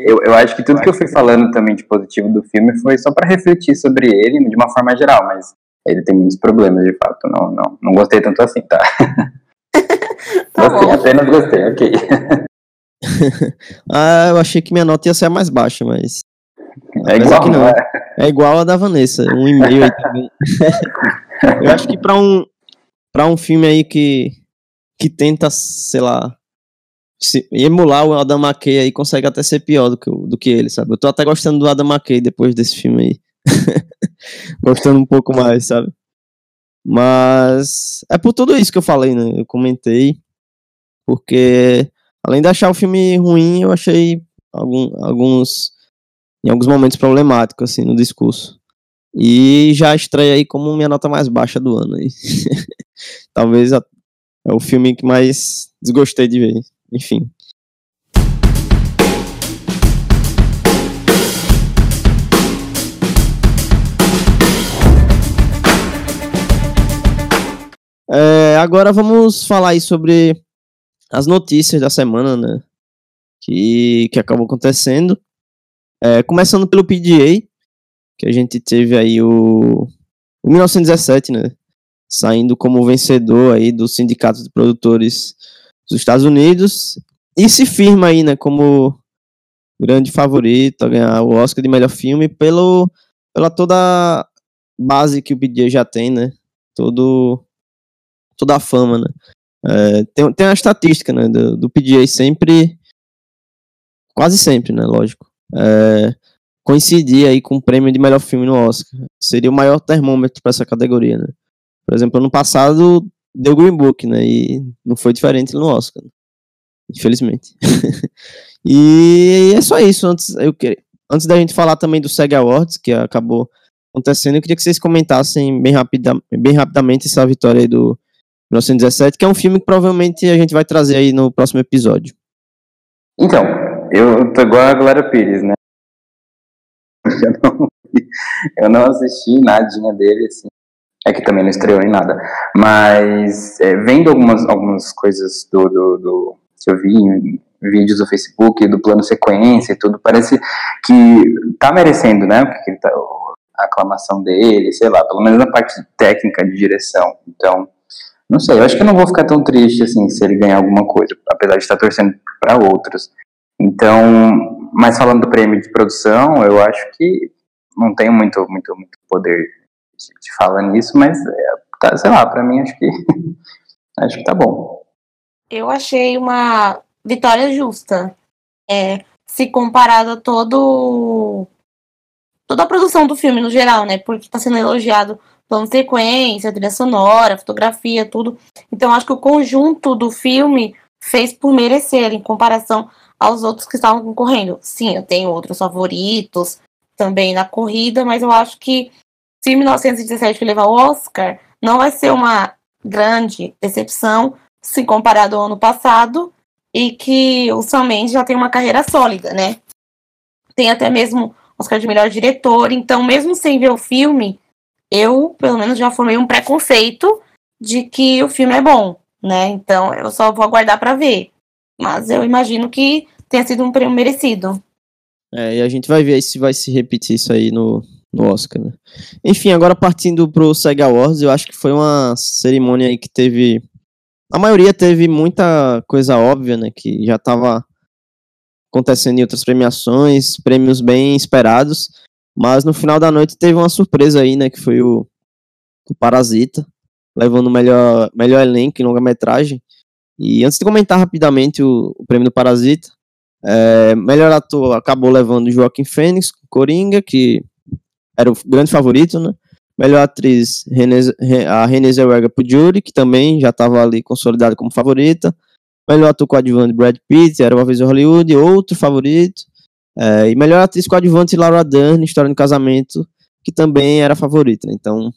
Eu, eu acho que tudo que eu fui falando também de positivo do filme foi só para refletir sobre ele de uma forma geral, mas ele tem muitos problemas, de fato. Não, não, não gostei tanto assim, tá? <laughs> tá gostei, bom. apenas gostei, ok. <laughs> ah, eu achei que minha nota ia ser mais baixa, mas. É igual, que não. É. é igual a da Vanessa, um e-mail aí também. eu acho que pra um, pra um filme aí que que tenta, sei lá, se, emular o Adam McKay aí consegue até ser pior do que, do que ele, sabe? Eu tô até gostando do Adam McKay depois desse filme aí. <laughs> gostando um pouco mais, sabe? Mas é por tudo isso que eu falei, né? Eu comentei. Porque além de achar o filme ruim, eu achei algum, alguns em alguns momentos problemáticos assim no discurso. E já estreia aí como minha nota mais baixa do ano aí. <laughs> Talvez é o filme que mais desgostei de ver. Enfim. É, agora vamos falar aí sobre as notícias da semana, né? Que, que acabou acontecendo. É, começando pelo PGA, que a gente teve aí o, o 1917, né? saindo como vencedor aí do Sindicato de Produtores dos Estados Unidos e se firma aí, né, como grande favorito a ganhar o Oscar de melhor filme pelo pela toda base que o PJ já tem, né? Todo toda a fama, né? É, tem, tem uma estatística, né, do, do PGA sempre quase sempre, né, lógico. É, coincidir aí com o prêmio de melhor filme no Oscar. Seria o maior termômetro para essa categoria, né? Por exemplo, ano passado deu Green Book, né? E não foi diferente no Oscar. Infelizmente. <laughs> e é só isso. Antes, eu queria, antes da gente falar também do SEG Awards, que acabou acontecendo, eu queria que vocês comentassem bem, rapida, bem rapidamente essa vitória aí do 1917, que é um filme que provavelmente a gente vai trazer aí no próximo episódio. Então, eu tô igual a Glória Pires, né? <laughs> Eu não, eu não assisti nadinha dele, assim. É que também não estreou em nada. Mas é, vendo algumas, algumas coisas do, do, do que eu vi em vídeos do Facebook, do plano sequência e tudo, parece que tá merecendo, né? Porque tá, a aclamação dele, sei lá, pelo menos na parte técnica de direção. Então, não sei, eu acho que eu não vou ficar tão triste assim se ele ganhar alguma coisa, apesar de estar torcendo para outros. Então, mas falando do prêmio de produção, eu acho que não tenho muito, muito, muito poder te fala nisso, mas é, tá, sei lá, para mim acho que <laughs> acho que tá bom. Eu achei uma vitória justa. É, se comparado a todo toda a produção do filme no geral, né? Porque tá sendo elogiado plano sequência, trilha sonora, fotografia, tudo. Então acho que o conjunto do filme fez por merecer em comparação aos outros que estavam concorrendo. Sim, eu tenho outros favoritos também na corrida, mas eu acho que se 1917 levar o Oscar, não vai ser uma grande decepção se comparado ao ano passado e que o Sam Mendes já tem uma carreira sólida, né? Tem até mesmo Oscar de melhor diretor, então mesmo sem ver o filme, eu pelo menos já formei um preconceito de que o filme é bom, né? Então eu só vou aguardar para ver. Mas eu imagino que tenha sido um prêmio merecido. É, e a gente vai ver se vai se repetir isso aí no, no Oscar, né? Enfim, agora partindo pro SEG Awards, eu acho que foi uma cerimônia aí que teve. A maioria teve muita coisa óbvia, né? Que já estava acontecendo em outras premiações, prêmios bem esperados. Mas no final da noite teve uma surpresa aí, né? Que foi o, o Parasita, levando o melhor, melhor elenco em longa-metragem. E antes de comentar rapidamente o, o prêmio do Parasita, é, melhor ator acabou levando Joaquim Fênix, Coringa, que era o grande favorito, né? Melhor atriz, a Renée Zellweger por Judy, que também já estava ali consolidada como favorita. Melhor ator coadjuvante, Brad Pitt, era uma vez Hollywood, outro favorito. É, e melhor atriz coadjuvante, Laura Dern, História do Casamento, que também era favorita. Né? Então,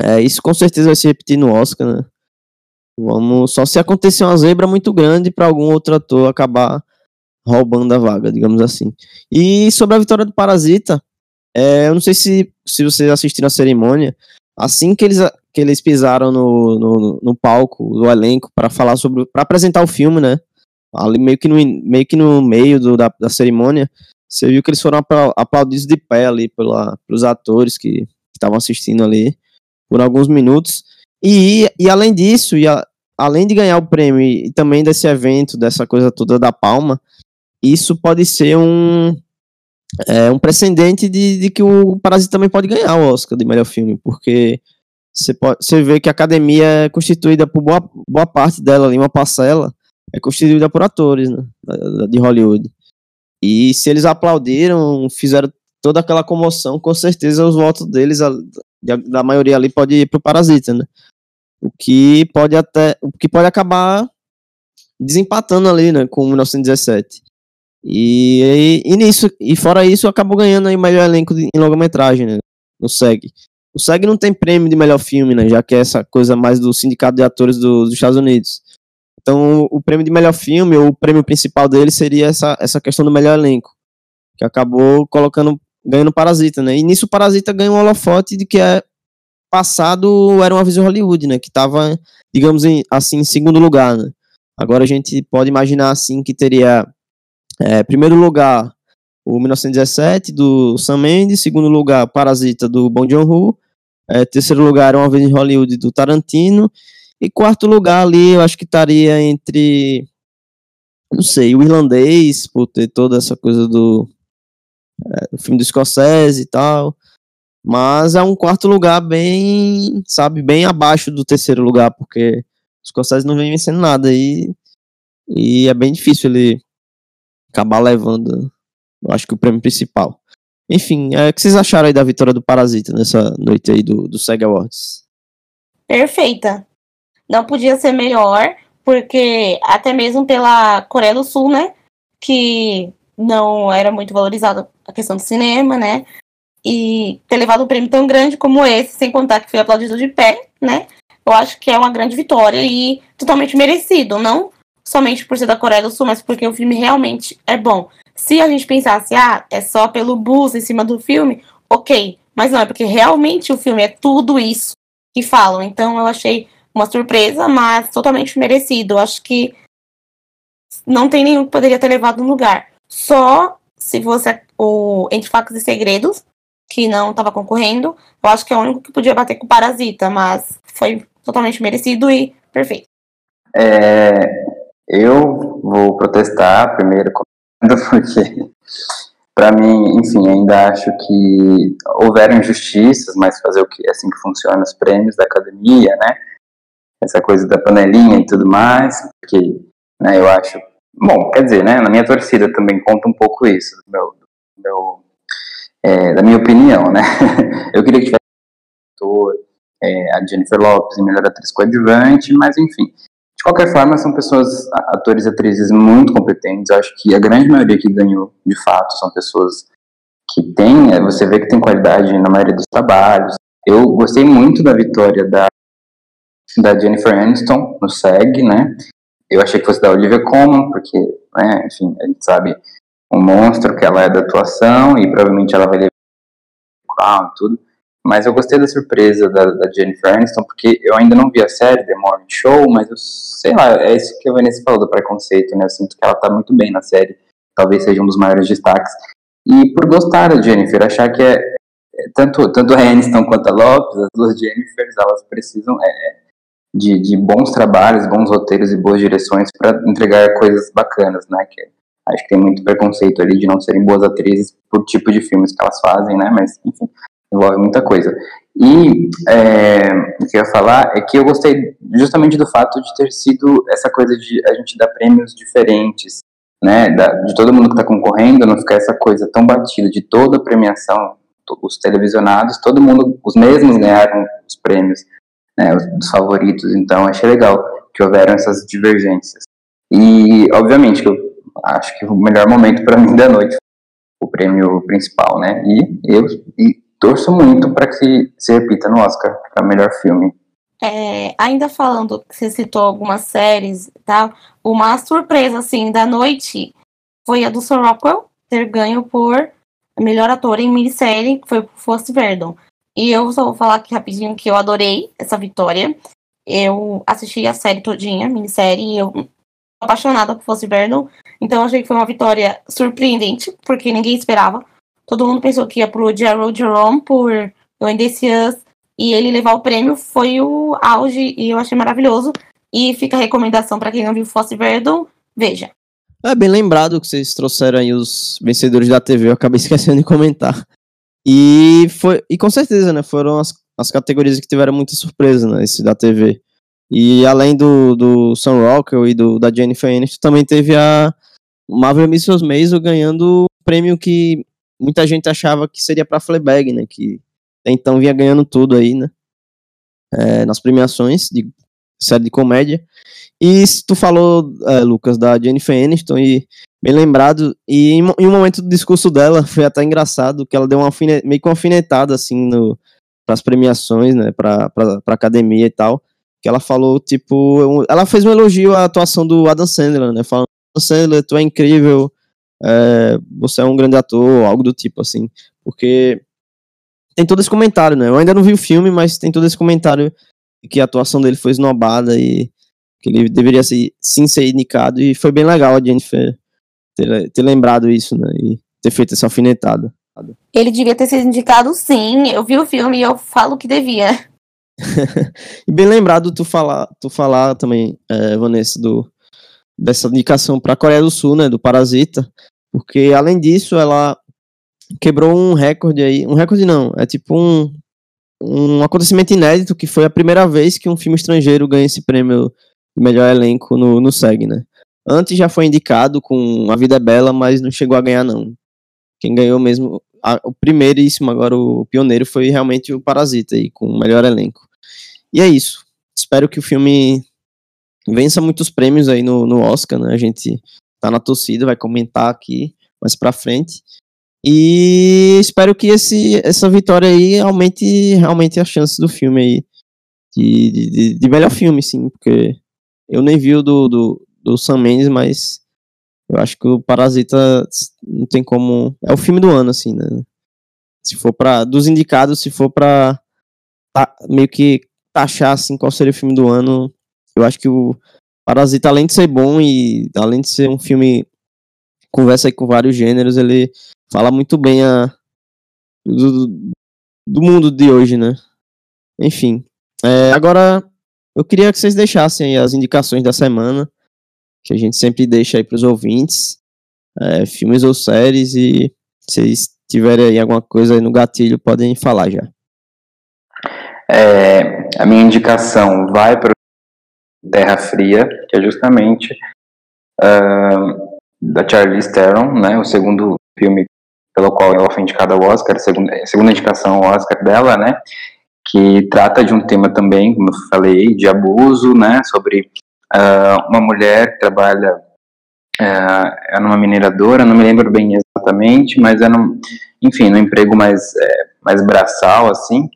é, isso com certeza vai se repetir no Oscar, né? Vamos, só se acontecer uma zebra muito grande para algum outro ator acabar roubando a vaga, digamos assim. E sobre a vitória do Parasita, é, eu não sei se, se vocês assistiram a cerimônia, assim que eles, que eles pisaram no, no, no palco, do elenco, para falar sobre. para apresentar o filme, né? Ali meio que no meio, que no meio do, da, da cerimônia, você viu que eles foram aplaudidos de pé ali pela, pelos atores que estavam assistindo ali por alguns minutos. E, e além disso, e a, além de ganhar o prêmio e também desse evento, dessa coisa toda da Palma, isso pode ser um, é, um precedente de, de que o Parasita também pode ganhar o Oscar de melhor filme, porque você, pode, você vê que a academia é constituída por boa, boa parte dela ali, uma parcela, é constituída por atores né, de Hollywood. E se eles aplaudiram, fizeram toda aquela comoção, com certeza os votos deles, a, da maioria ali, pode ir pro Parasita, né? O que pode até. O que pode acabar desempatando ali, né? Com 1917. E, e, e, nisso, e fora isso, acabou ganhando aí o melhor elenco de, em longa-metragem, né? No SEG. O SEG não tem prêmio de melhor filme, né? Já que é essa coisa mais do Sindicato de Atores do, dos Estados Unidos. Então, o prêmio de melhor filme, ou o prêmio principal dele, seria essa, essa questão do melhor elenco. Que acabou colocando, ganhando Parasita, né? E nisso Parasita ganha um holofote de que é passado era uma visão Hollywood, né? Que tava, digamos assim, em segundo lugar, né? Agora a gente pode imaginar assim que teria é, primeiro lugar, o 1917 do Sam Mendes, segundo lugar, Parasita do Bong Joon-ho, é, terceiro lugar, Uma Vez em Hollywood do Tarantino, e quarto lugar ali, eu acho que estaria entre, não sei, o irlandês, por ter toda essa coisa do, é, filme do Scorsese e tal, mas é um quarto lugar bem, sabe, bem abaixo do terceiro lugar, porque o Scorsese não vem vencendo nada e, e é bem difícil ele acabar levando, eu acho que o prêmio principal. Enfim, é, o que vocês acharam aí da vitória do Parasita nessa noite aí do, do SEG Awards? Perfeita. Não podia ser melhor, porque até mesmo pela Coreia do Sul, né, que não era muito valorizada a questão do cinema, né, e ter levado um prêmio tão grande como esse, sem contar que foi aplaudido de pé, né, eu acho que é uma grande vitória e totalmente merecido, não somente por ser da Coreia do Sul, mas porque o filme realmente é bom. Se a gente pensasse, ah, é só pelo bus em cima do filme, ok. Mas não, é porque realmente o filme é tudo isso que falam. Então eu achei uma surpresa, mas totalmente merecido. Acho que não tem nenhum que poderia ter levado no lugar. Só se fosse o Entre Facas e Segredos, que não estava concorrendo. Eu acho que é o único que podia bater com o Parasita, mas foi totalmente merecido e perfeito. É, eu vou protestar primeiro, <laughs> porque, para mim, enfim, ainda acho que houveram injustiças, mas fazer o que é assim que funciona os prêmios da academia, né? Essa coisa da panelinha e tudo mais, porque né, eu acho. Bom, quer dizer, né? Na minha torcida também conta um pouco isso, do meu, do é, da minha opinião, né? <laughs> eu queria que tivesse ator, é, a Jennifer Lopes melhor atriz coadjuvante, mas enfim, de qualquer forma, são pessoas, atores e atrizes muito competentes. Eu acho que a grande maioria que ganhou, de fato, são pessoas que têm, é, você vê que tem qualidade na maioria dos trabalhos. Eu gostei muito da vitória da, da Jennifer Aniston no SEG, né? Eu achei que fosse da Olivia Colman, porque, né, enfim, a gente sabe o monstro que ela é da atuação e provavelmente ela vai levar e tudo. mas eu gostei da surpresa da, da, Jennifer Aniston, porque eu ainda não vi a série The Morning Show, mas eu sei lá, é isso que a Vanessa falou do preconceito, né? Eu sinto que ela tá muito bem na série, talvez seja um dos maiores destaques. E por gostar da Jennifer, achar que é, é tanto, tanto a Aniston quanto a Lopes, as duas Jennifers, elas precisam é, de, de bons trabalhos, bons roteiros e boas direções para entregar coisas bacanas, né? Que acho que tem muito preconceito ali de não serem boas atrizes por tipo de filmes que elas fazem, né? Mas, enfim, envolve muita coisa. E é, o que eu ia falar é que eu gostei justamente do fato de ter sido essa coisa de a gente dar prêmios diferentes, né, da, de todo mundo que está concorrendo, não ficar essa coisa tão batida de toda a premiação, os televisionados, todo mundo, os mesmos ganharam os prêmios, né, os, os favoritos, então achei legal que houveram essas divergências. E, obviamente, que eu acho que o melhor momento para mim da noite o prêmio principal, né, e eu e torço muito para que se repita no Oscar para melhor filme. É, ainda falando você citou algumas séries e tal, uma surpresa assim da noite foi a do Sir Rockwell ter ganho por melhor ator em minissérie, que foi Fosse Verdon. E eu só vou falar aqui rapidinho que eu adorei essa vitória. Eu assisti a série todinha, minissérie, e eu apaixonada por Fosse Verdon. Então achei que foi uma vitória surpreendente, porque ninguém esperava. Todo mundo pensou que ia pro Gerald Jerome por This Us, e ele levar o prêmio foi o auge, e eu achei maravilhoso. E fica a recomendação para quem não viu Fosse Verdon, veja. É bem lembrado que vocês trouxeram aí os vencedores da TV, eu acabei <laughs> esquecendo de comentar. E foi e com certeza, né, foram as, as categorias que tiveram muita surpresa, né, esse da TV. E além do, do Sam Rockwell e do, da Jennifer Aniston, também teve a Marvel Mrs. Maisel ganhando o prêmio que muita gente achava que seria para Fleabag, né? Que então vinha ganhando tudo aí, né? É, nas premiações de série de comédia. E tu falou, é, Lucas, da Jennifer Aniston, e bem lembrado, e em, em, um momento do discurso dela, foi até engraçado, que ela deu uma meio que uma alfinetada, assim, no, pras premiações, né, pra, pra, academia e tal, que ela falou, tipo, ela fez um elogio à atuação do Adam Sandler, né, falando, Adam Sandler, tu é incrível, é, você é um grande ator, algo do tipo, assim. Porque tem todo esse comentário, né? Eu ainda não vi o filme, mas tem todo esse comentário que a atuação dele foi esnobada e que ele deveria ser, sim ser indicado. E foi bem legal a Jennifer ter, ter lembrado isso, né? E ter feito essa alfinetada. Ele devia ter sido indicado sim. Eu vi o filme e eu falo que devia. <laughs> e bem lembrado tu falar, tu falar também, é, Vanessa, do, dessa indicação para a Coreia do Sul, né, do Parasita, porque, além disso, ela quebrou um recorde aí. Um recorde não, é tipo um, um acontecimento inédito que foi a primeira vez que um filme estrangeiro ganha esse prêmio de melhor elenco no, no SEG, né? Antes já foi indicado com A Vida é Bela, mas não chegou a ganhar, não. Quem ganhou mesmo, a, o primeiríssimo, agora o pioneiro, foi realmente o Parasita aí, com o melhor elenco. E é isso. Espero que o filme vença muitos prêmios aí no, no Oscar, né? A gente tá na torcida, vai comentar aqui mais pra frente. E espero que esse, essa vitória aí aumente realmente a chance do filme aí. De, de, de melhor filme, sim, porque eu nem vi o do, do, do Sam Mendes, mas eu acho que o Parasita não tem como. É o filme do ano, assim, né? Se for para Dos indicados, se for pra tá, meio que taxar assim qual seria o filme do ano, eu acho que o Parasita, além de ser bom e além de ser um filme conversa aí com vários gêneros, ele fala muito bem a, do, do mundo de hoje, né? Enfim. É, agora, eu queria que vocês deixassem as indicações da semana, que a gente sempre deixa aí para os ouvintes, é, filmes ou séries, e se vocês tiverem aí alguma coisa aí no gatilho, podem falar já. É, a minha indicação vai para Terra Fria, que é justamente uh, da Charlize Theron, né, o segundo filme pelo qual ela foi indicada ao Oscar, a segunda, a segunda indicação ao Oscar dela, né, que trata de um tema também, como eu falei, de abuso, né, sobre uh, uma mulher que trabalha uh, é numa mineradora, não me lembro bem exatamente, mas é num, enfim, num emprego mais, é, mais braçal, assim,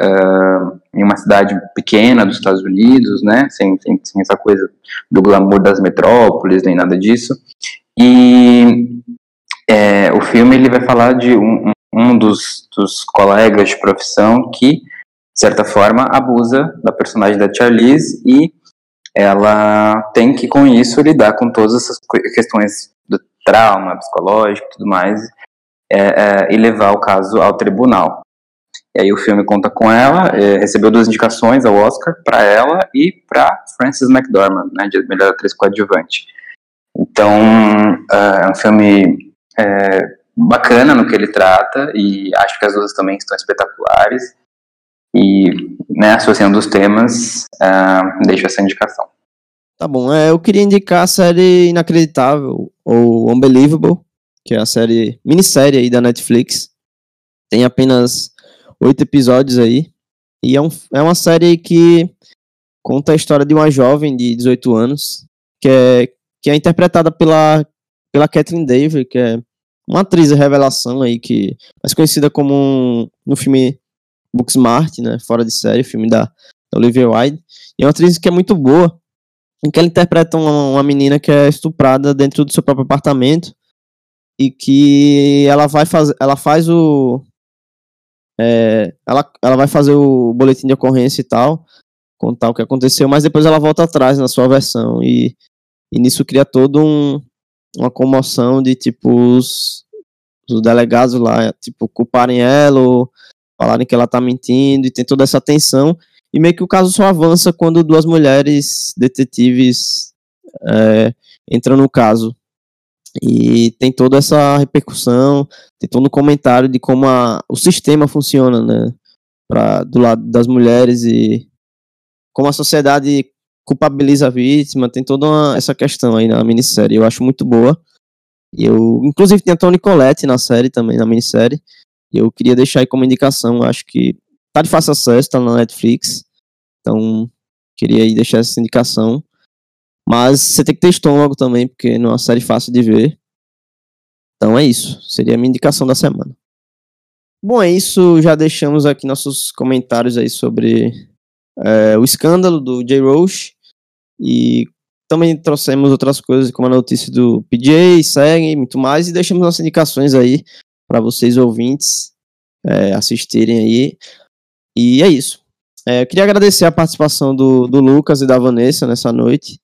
uh, em uma cidade pequena dos Estados Unidos, né, sem, sem, sem, essa coisa do glamour das metrópoles, nem nada disso. E é, o filme ele vai falar de um, um dos, dos colegas de profissão que, de certa forma, abusa da personagem da Charlize e ela tem que, com isso, lidar com todas essas questões do trauma psicológico e tudo mais é, é, e levar o caso ao tribunal. E aí o filme conta com ela, é, recebeu duas indicações ao Oscar para ela e para Frances McDormand, né, de melhor atriz coadjuvante. Então é, é um filme é, bacana no que ele trata e acho que as duas também estão espetaculares. E né, associando os temas, uh, deixo essa indicação. Tá bom, é, eu queria indicar a série Inacreditável, ou Unbelievable, que é a série, minissérie aí da Netflix. Tem apenas oito episódios aí. E é, um, é uma série que conta a história de uma jovem de 18 anos, que é, que é interpretada pela, pela Catherine David, que é uma atriz revelação aí, que mais conhecida como no filme Booksmart, né, fora de série, filme da, da Olivia Wilde. E é uma atriz que é muito boa, em que ela interpreta uma, uma menina que é estuprada dentro do seu próprio apartamento e que ela vai fazer, ela faz o é, ela, ela vai fazer o boletim de ocorrência e tal, contar o que aconteceu, mas depois ela volta atrás na sua versão e, e nisso cria todo um, uma comoção de tipo os, os delegados lá, tipo, culparem ela ou falarem que ela tá mentindo e tem toda essa tensão e meio que o caso só avança quando duas mulheres detetives é, entram no caso e tem toda essa repercussão, tem todo um comentário de como a, o sistema funciona, né? Pra, do lado das mulheres e como a sociedade culpabiliza a vítima, tem toda uma, essa questão aí na minissérie. Eu acho muito boa. Eu, inclusive, tem a Toni Collette na série também, na minissérie. E eu queria deixar aí como indicação, acho que tá de fácil acesso, tá na Netflix. Então, queria aí deixar essa indicação. Mas você tem que ter estômago também, porque não é uma série fácil de ver. Então é isso. Seria a minha indicação da semana. Bom, é isso. Já deixamos aqui nossos comentários aí sobre é, o escândalo do J. Roche. E também trouxemos outras coisas, como a notícia do PJ, segue, muito mais. E deixamos nossas indicações aí para vocês ouvintes é, assistirem aí. E é isso. É, eu queria agradecer a participação do, do Lucas e da Vanessa nessa noite.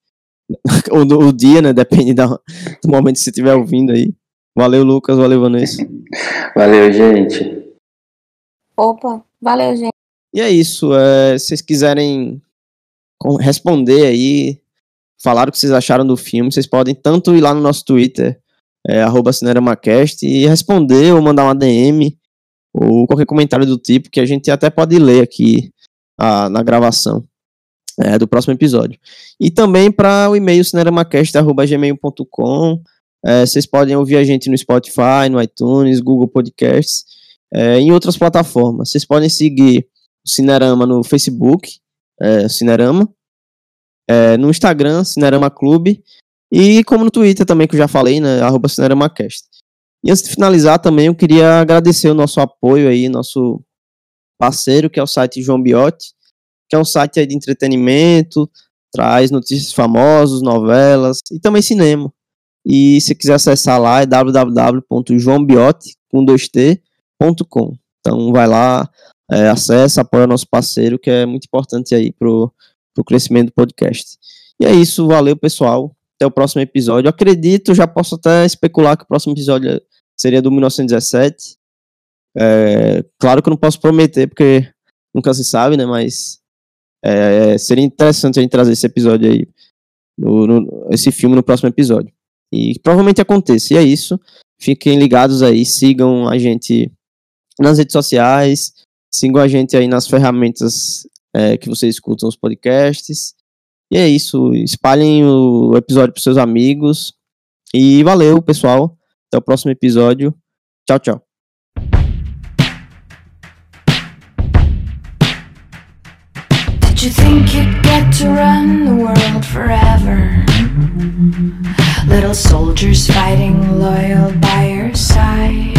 <laughs> ou do dia, né? Depende da, do momento que você estiver ouvindo aí. Valeu, Lucas. Valeu, Vanessa. Valeu, gente. Opa, valeu, gente. E é isso. É, se vocês quiserem responder aí, falar o que vocês acharam do filme, vocês podem tanto ir lá no nosso Twitter, é, CineramaCast, e responder ou mandar uma DM ou qualquer comentário do tipo que a gente até pode ler aqui a, na gravação é, do próximo episódio. E também para o e-mail cineramacast.gmail.com. É, vocês podem ouvir a gente no Spotify, no iTunes, Google Podcasts, é, em outras plataformas. Vocês podem seguir o Cinerama no Facebook, é, Cinerama, é, no Instagram, Cinerama Clube, e como no Twitter também, que eu já falei, né, arroba CineramaCast. E antes de finalizar também, eu queria agradecer o nosso apoio aí, nosso parceiro, que é o site João Biotti, que é um site de entretenimento, traz notícias famosas, novelas e também cinema. E se quiser acessar lá é www.joambiote.com. Então vai lá, é, acessa, apoia nosso parceiro, que é muito importante aí pro, pro crescimento do podcast. E é isso, valeu pessoal. Até o próximo episódio. Eu acredito, já posso até especular que o próximo episódio seria do 1917. É, claro que eu não posso prometer, porque nunca se sabe, né? Mas é, seria interessante a gente trazer esse episódio aí, no, no, esse filme no próximo episódio. E provavelmente aconteça. E é isso. Fiquem ligados aí, sigam a gente nas redes sociais, sigam a gente aí nas ferramentas é, que vocês escutam os podcasts. E é isso. Espalhem o episódio para seus amigos. E valeu, pessoal. Até o próximo episódio. Tchau, tchau. you think get to run the world forever? Little soldiers fighting loyal by your side.